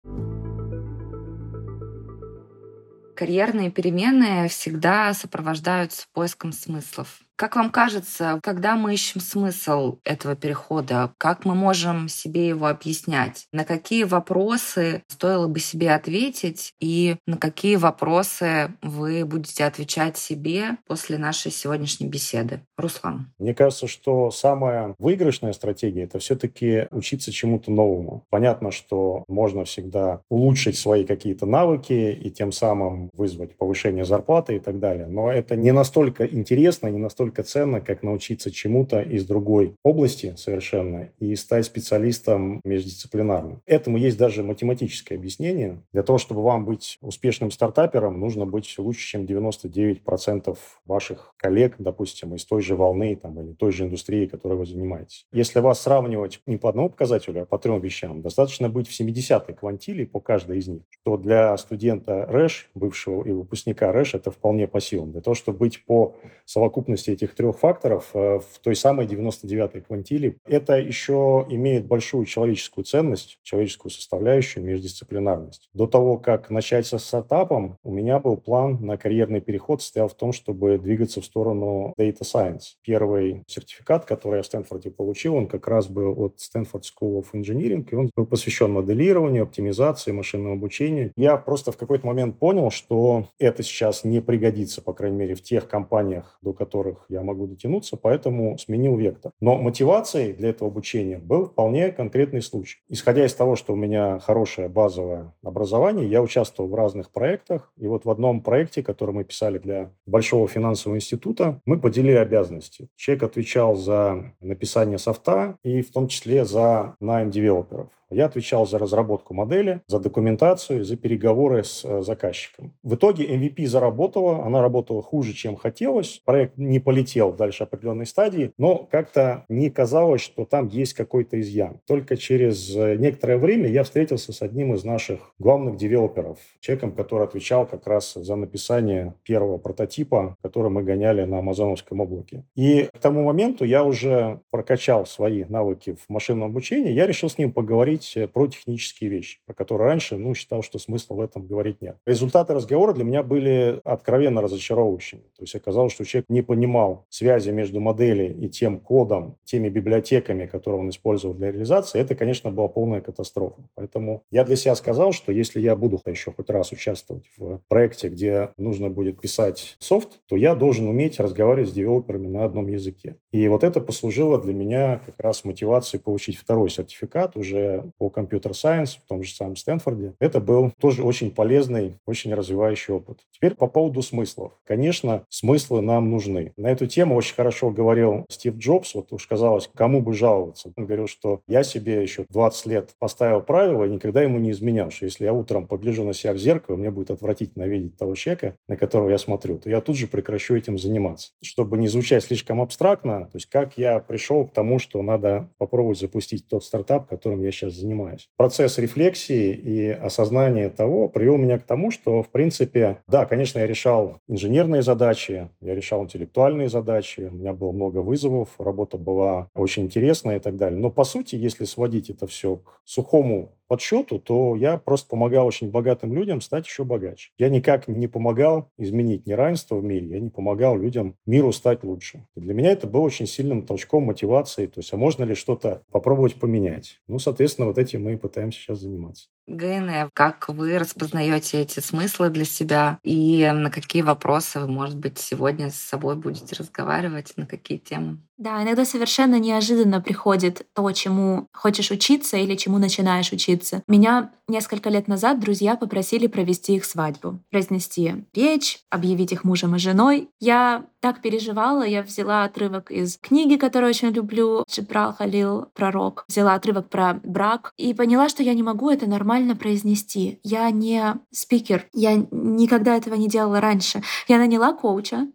Карьерные перемены всегда сопровождаются поиском смыслов. Как вам кажется, когда мы ищем смысл этого перехода, как мы можем себе его объяснять? На какие вопросы стоило бы себе ответить и на какие вопросы вы будете отвечать себе после нашей сегодняшней беседы? Руслан. Мне кажется, что самая выигрышная стратегия — это все-таки учиться чему-то новому. Понятно, что можно всегда улучшить свои какие-то навыки и тем самым вызвать повышение зарплаты и так далее. Но это не настолько интересно, не настолько настолько ценно, как научиться чему-то из другой области совершенно и стать специалистом междисциплинарным. Этому есть даже математическое объяснение. Для того, чтобы вам быть успешным стартапером, нужно быть лучше, чем 99% ваших коллег, допустим, из той же волны там, или той же индустрии, которой вы занимаетесь. Если вас сравнивать не по одному показателю, а по трем вещам, достаточно быть в 70-й квантиле по каждой из них, что для студента РЭШ, бывшего и выпускника РЭШ, это вполне по силам. Для того, чтобы быть по совокупности этих трех факторов э, в той самой 99-й квантиле. Это еще имеет большую человеческую ценность, человеческую составляющую, междисциплинарность. До того, как начать со стартапом, у меня был план на карьерный переход, стоял в том, чтобы двигаться в сторону Data Science. Первый сертификат, который я в Стэнфорде получил, он как раз был от Stanford School of Engineering, и он был посвящен моделированию, оптимизации, машинному обучению. Я просто в какой-то момент понял, что это сейчас не пригодится, по крайней мере, в тех компаниях, до которых я могу дотянуться, поэтому сменил вектор. Но мотивацией для этого обучения был вполне конкретный случай. Исходя из того, что у меня хорошее базовое образование, я участвовал в разных проектах, и вот в одном проекте, который мы писали для Большого финансового института, мы поделили обязанности. Человек отвечал за написание софта и в том числе за найм девелоперов. Я отвечал за разработку модели, за документацию, за переговоры с э, заказчиком. В итоге MVP заработала, она работала хуже, чем хотелось. Проект не полетел дальше определенной стадии, но как-то не казалось, что там есть какой-то изъян. Только через э, некоторое время я встретился с одним из наших главных девелоперов, человеком, который отвечал как раз за написание первого прототипа, который мы гоняли на амазоновском облаке. И к тому моменту я уже прокачал свои навыки в машинном обучении, я решил с ним поговорить говорить э, про технические вещи, про которые раньше, ну, считал, что смысла в этом говорить нет. Результаты разговора для меня были откровенно разочаровывающими. То есть оказалось, что человек не понимал связи между моделью и тем кодом, теми библиотеками, которые он использовал для реализации. Это, конечно, была полная катастрофа. Поэтому я для себя сказал, что если я буду еще хоть раз участвовать в проекте, где нужно будет писать софт, то я должен уметь разговаривать с девелоперами на одном языке. И вот это послужило для меня как раз мотивацией получить второй сертификат уже по компьютер-сайенс в том же самом Стэнфорде. Это был тоже очень полезный, очень развивающий опыт. Теперь по поводу смыслов. Конечно, смыслы нам нужны. На эту тему очень хорошо говорил Стив Джобс. Вот уж казалось, кому бы жаловаться. Он говорил, что я себе еще 20 лет поставил правила и никогда ему не изменял, что если я утром погляжу на себя в зеркало, мне будет отвратительно видеть того человека, на которого я смотрю, то я тут же прекращу этим заниматься. Чтобы не звучать слишком абстрактно, то есть как я пришел к тому, что надо попробовать запустить тот стартап, которым я сейчас занимаюсь. Процесс рефлексии и осознания того привел меня к тому, что, в принципе, да, конечно, я решал инженерные задачи, я решал интеллектуальные задачи, у меня было много вызовов, работа была очень интересная и так далее. Но, по сути, если сводить это все к сухому подсчету, то я просто помогал очень богатым людям стать еще богаче. Я никак не помогал изменить неравенство в мире, я не помогал людям миру стать лучше. И для меня это было очень сильным толчком мотивации, то есть, а можно ли что-то попробовать поменять? Ну, соответственно, вот этим мы и пытаемся сейчас заниматься. ГНФ, как вы распознаете эти смыслы для себя и на какие вопросы вы, может быть, сегодня с собой будете разговаривать, на какие темы? Да, иногда совершенно неожиданно приходит то, чему хочешь учиться или чему начинаешь учиться. Меня несколько лет назад друзья попросили провести их свадьбу, произнести речь, объявить их мужем и женой. Я так переживала, я взяла отрывок из книги, которую очень люблю, Джибрал Халил «Пророк», взяла отрывок про брак и поняла, что я не могу это нормально произнести. Я не спикер, я никогда этого не делала раньше. Я наняла коуча,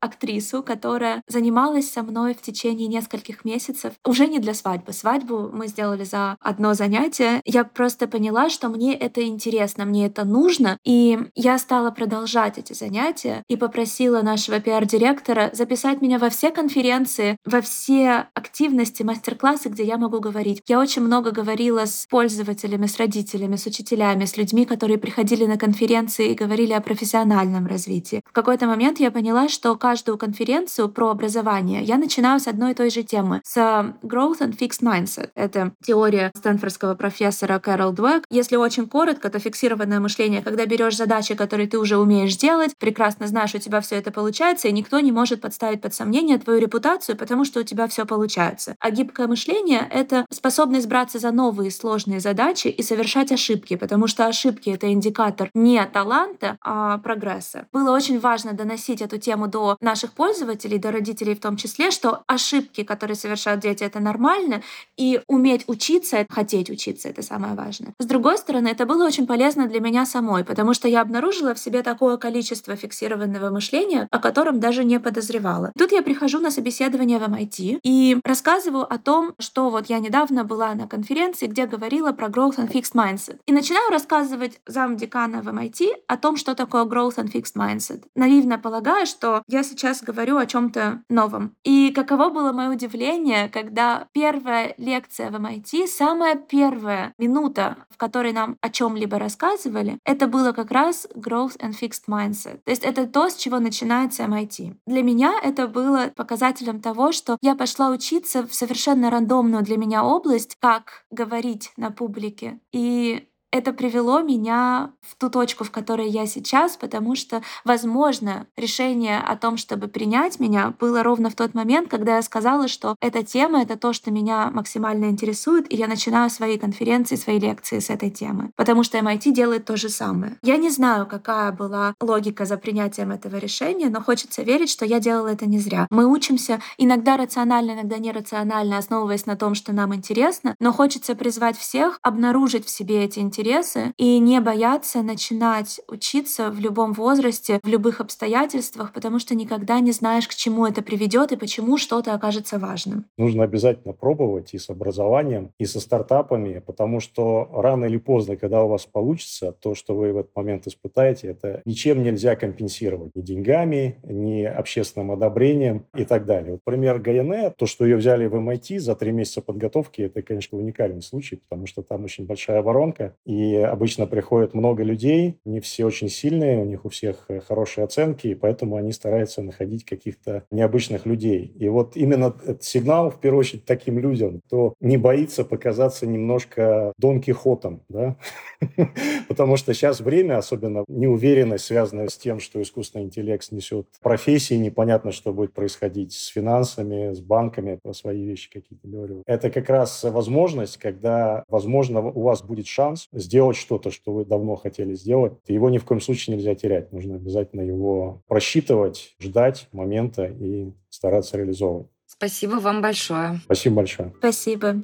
актрису, которая занималась со мной в течение нескольких месяцев. Уже не для свадьбы. Свадьбу мы сделали за одно занятие. Я просто поняла, что мне это интересно, мне это нужно. И я стала продолжать эти занятия и попросила нашего пиар-директора записать меня во все конференции, во все активности, мастер-классы, где я могу говорить. Я очень много говорила с пользователями, с родителями, с учителями, с людьми, которые приходили на конференции и говорили о профессиональном развитии. В какой-то момент я поняла, что каждую конференцию про образование я начинаю с одной и той же темы, с Growth and Fixed Mindset. Это теория стэнфордского профессора Кэрол Двек. Если очень коротко, то фиксированное мышление, когда берешь задачи, которые ты уже умеешь делать, прекрасно знаешь, у тебя все это получается, и никто не может подставить под сомнение твою репутацию, потому что у тебя все получается. А гибкое мышление — это способность браться за новые сложные задачи и совершать ошибки, потому что ошибки — это индикатор не таланта, а прогресса. Было очень важно доносить эту тему до наших пользователей, до родителей в том числе, что ошибки, которые совершают дети, это нормально, и уметь учиться, хотеть учиться, это самое важное. С другой стороны, это было очень полезно для меня самой, потому что я обнаружила в себе такое количество фиксированного мышления, о котором даже не подозревала. Тут я прихожу на собеседование в MIT и рассказываю о том, что вот я недавно была на конференции, где говорила про Growth and Fixed Mindset. И начинаю рассказывать зам декана в MIT о том, что такое Growth and Fixed Mindset. Наивно полагая, что я сейчас говорю о чем-то новом. И каково было мое удивление, когда первая лекция в MIT, самая первая минута, в которой нам о чем-либо рассказывали, это было как раз Growth and Fixed Mindset. То есть это то, с чего начинается MIT. Для меня это было показателем того, что я пошла учиться в совершенно рандомную для меня область, как говорить на публике. И это привело меня в ту точку, в которой я сейчас, потому что, возможно, решение о том, чтобы принять меня, было ровно в тот момент, когда я сказала, что эта тема — это то, что меня максимально интересует, и я начинаю свои конференции, свои лекции с этой темы. Потому что MIT делает то же самое. Я не знаю, какая была логика за принятием этого решения, но хочется верить, что я делала это не зря. Мы учимся иногда рационально, иногда нерационально, основываясь на том, что нам интересно, но хочется призвать всех обнаружить в себе эти интересы интересы и не бояться начинать учиться в любом возрасте, в любых обстоятельствах, потому что никогда не знаешь, к чему это приведет и почему что-то окажется важным. Нужно обязательно пробовать и с образованием, и со стартапами, потому что рано или поздно, когда у вас получится, то, что вы в этот момент испытаете, это ничем нельзя компенсировать. Ни деньгами, ни общественным одобрением и так далее. Вот пример Гаяне, то, что ее взяли в MIT за три месяца подготовки, это, конечно, уникальный случай, потому что там очень большая воронка, и обычно приходит много людей, не все очень сильные, у них у всех э, хорошие оценки, и поэтому они стараются находить каких-то необычных людей. И вот именно этот сигнал, в первую очередь, таким людям, кто не боится показаться немножко Дон Кихотом, да? Потому что сейчас время, особенно неуверенность, связанная с тем, что искусственный интеллект несет профессии, непонятно, что будет происходить с финансами, с банками, про свои вещи какие-то говорю. Это как раз возможность, когда, возможно, у вас будет шанс сделать что-то, что вы давно хотели сделать. Его ни в коем случае нельзя терять. Нужно обязательно его просчитывать, ждать момента и стараться реализовывать. Спасибо вам большое. Спасибо большое. Спасибо.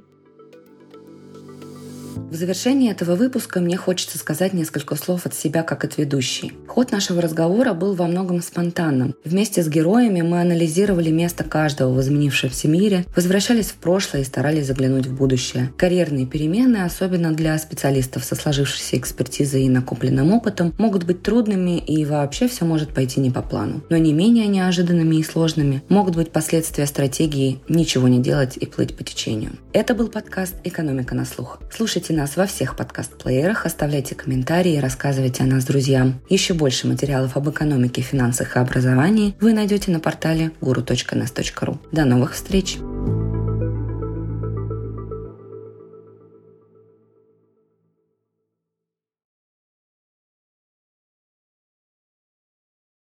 В завершении этого выпуска мне хочется сказать несколько слов от себя как от ведущей. Ход нашего разговора был во многом спонтанным. Вместе с героями мы анализировали место каждого в изменившемся мире, возвращались в прошлое и старались заглянуть в будущее. Карьерные перемены, особенно для специалистов со сложившейся экспертизой и накопленным опытом, могут быть трудными и вообще все может пойти не по плану. Но не менее неожиданными и сложными могут быть последствия стратегии ничего не делать и плыть по течению. Это был подкаст «Экономика на слух». Слушайте нас во всех подкаст-плеерах, оставляйте комментарии, рассказывайте о нас друзьям. Еще больше материалов об экономике, финансах и образовании вы найдете на портале guru.nas.ru. До новых встреч!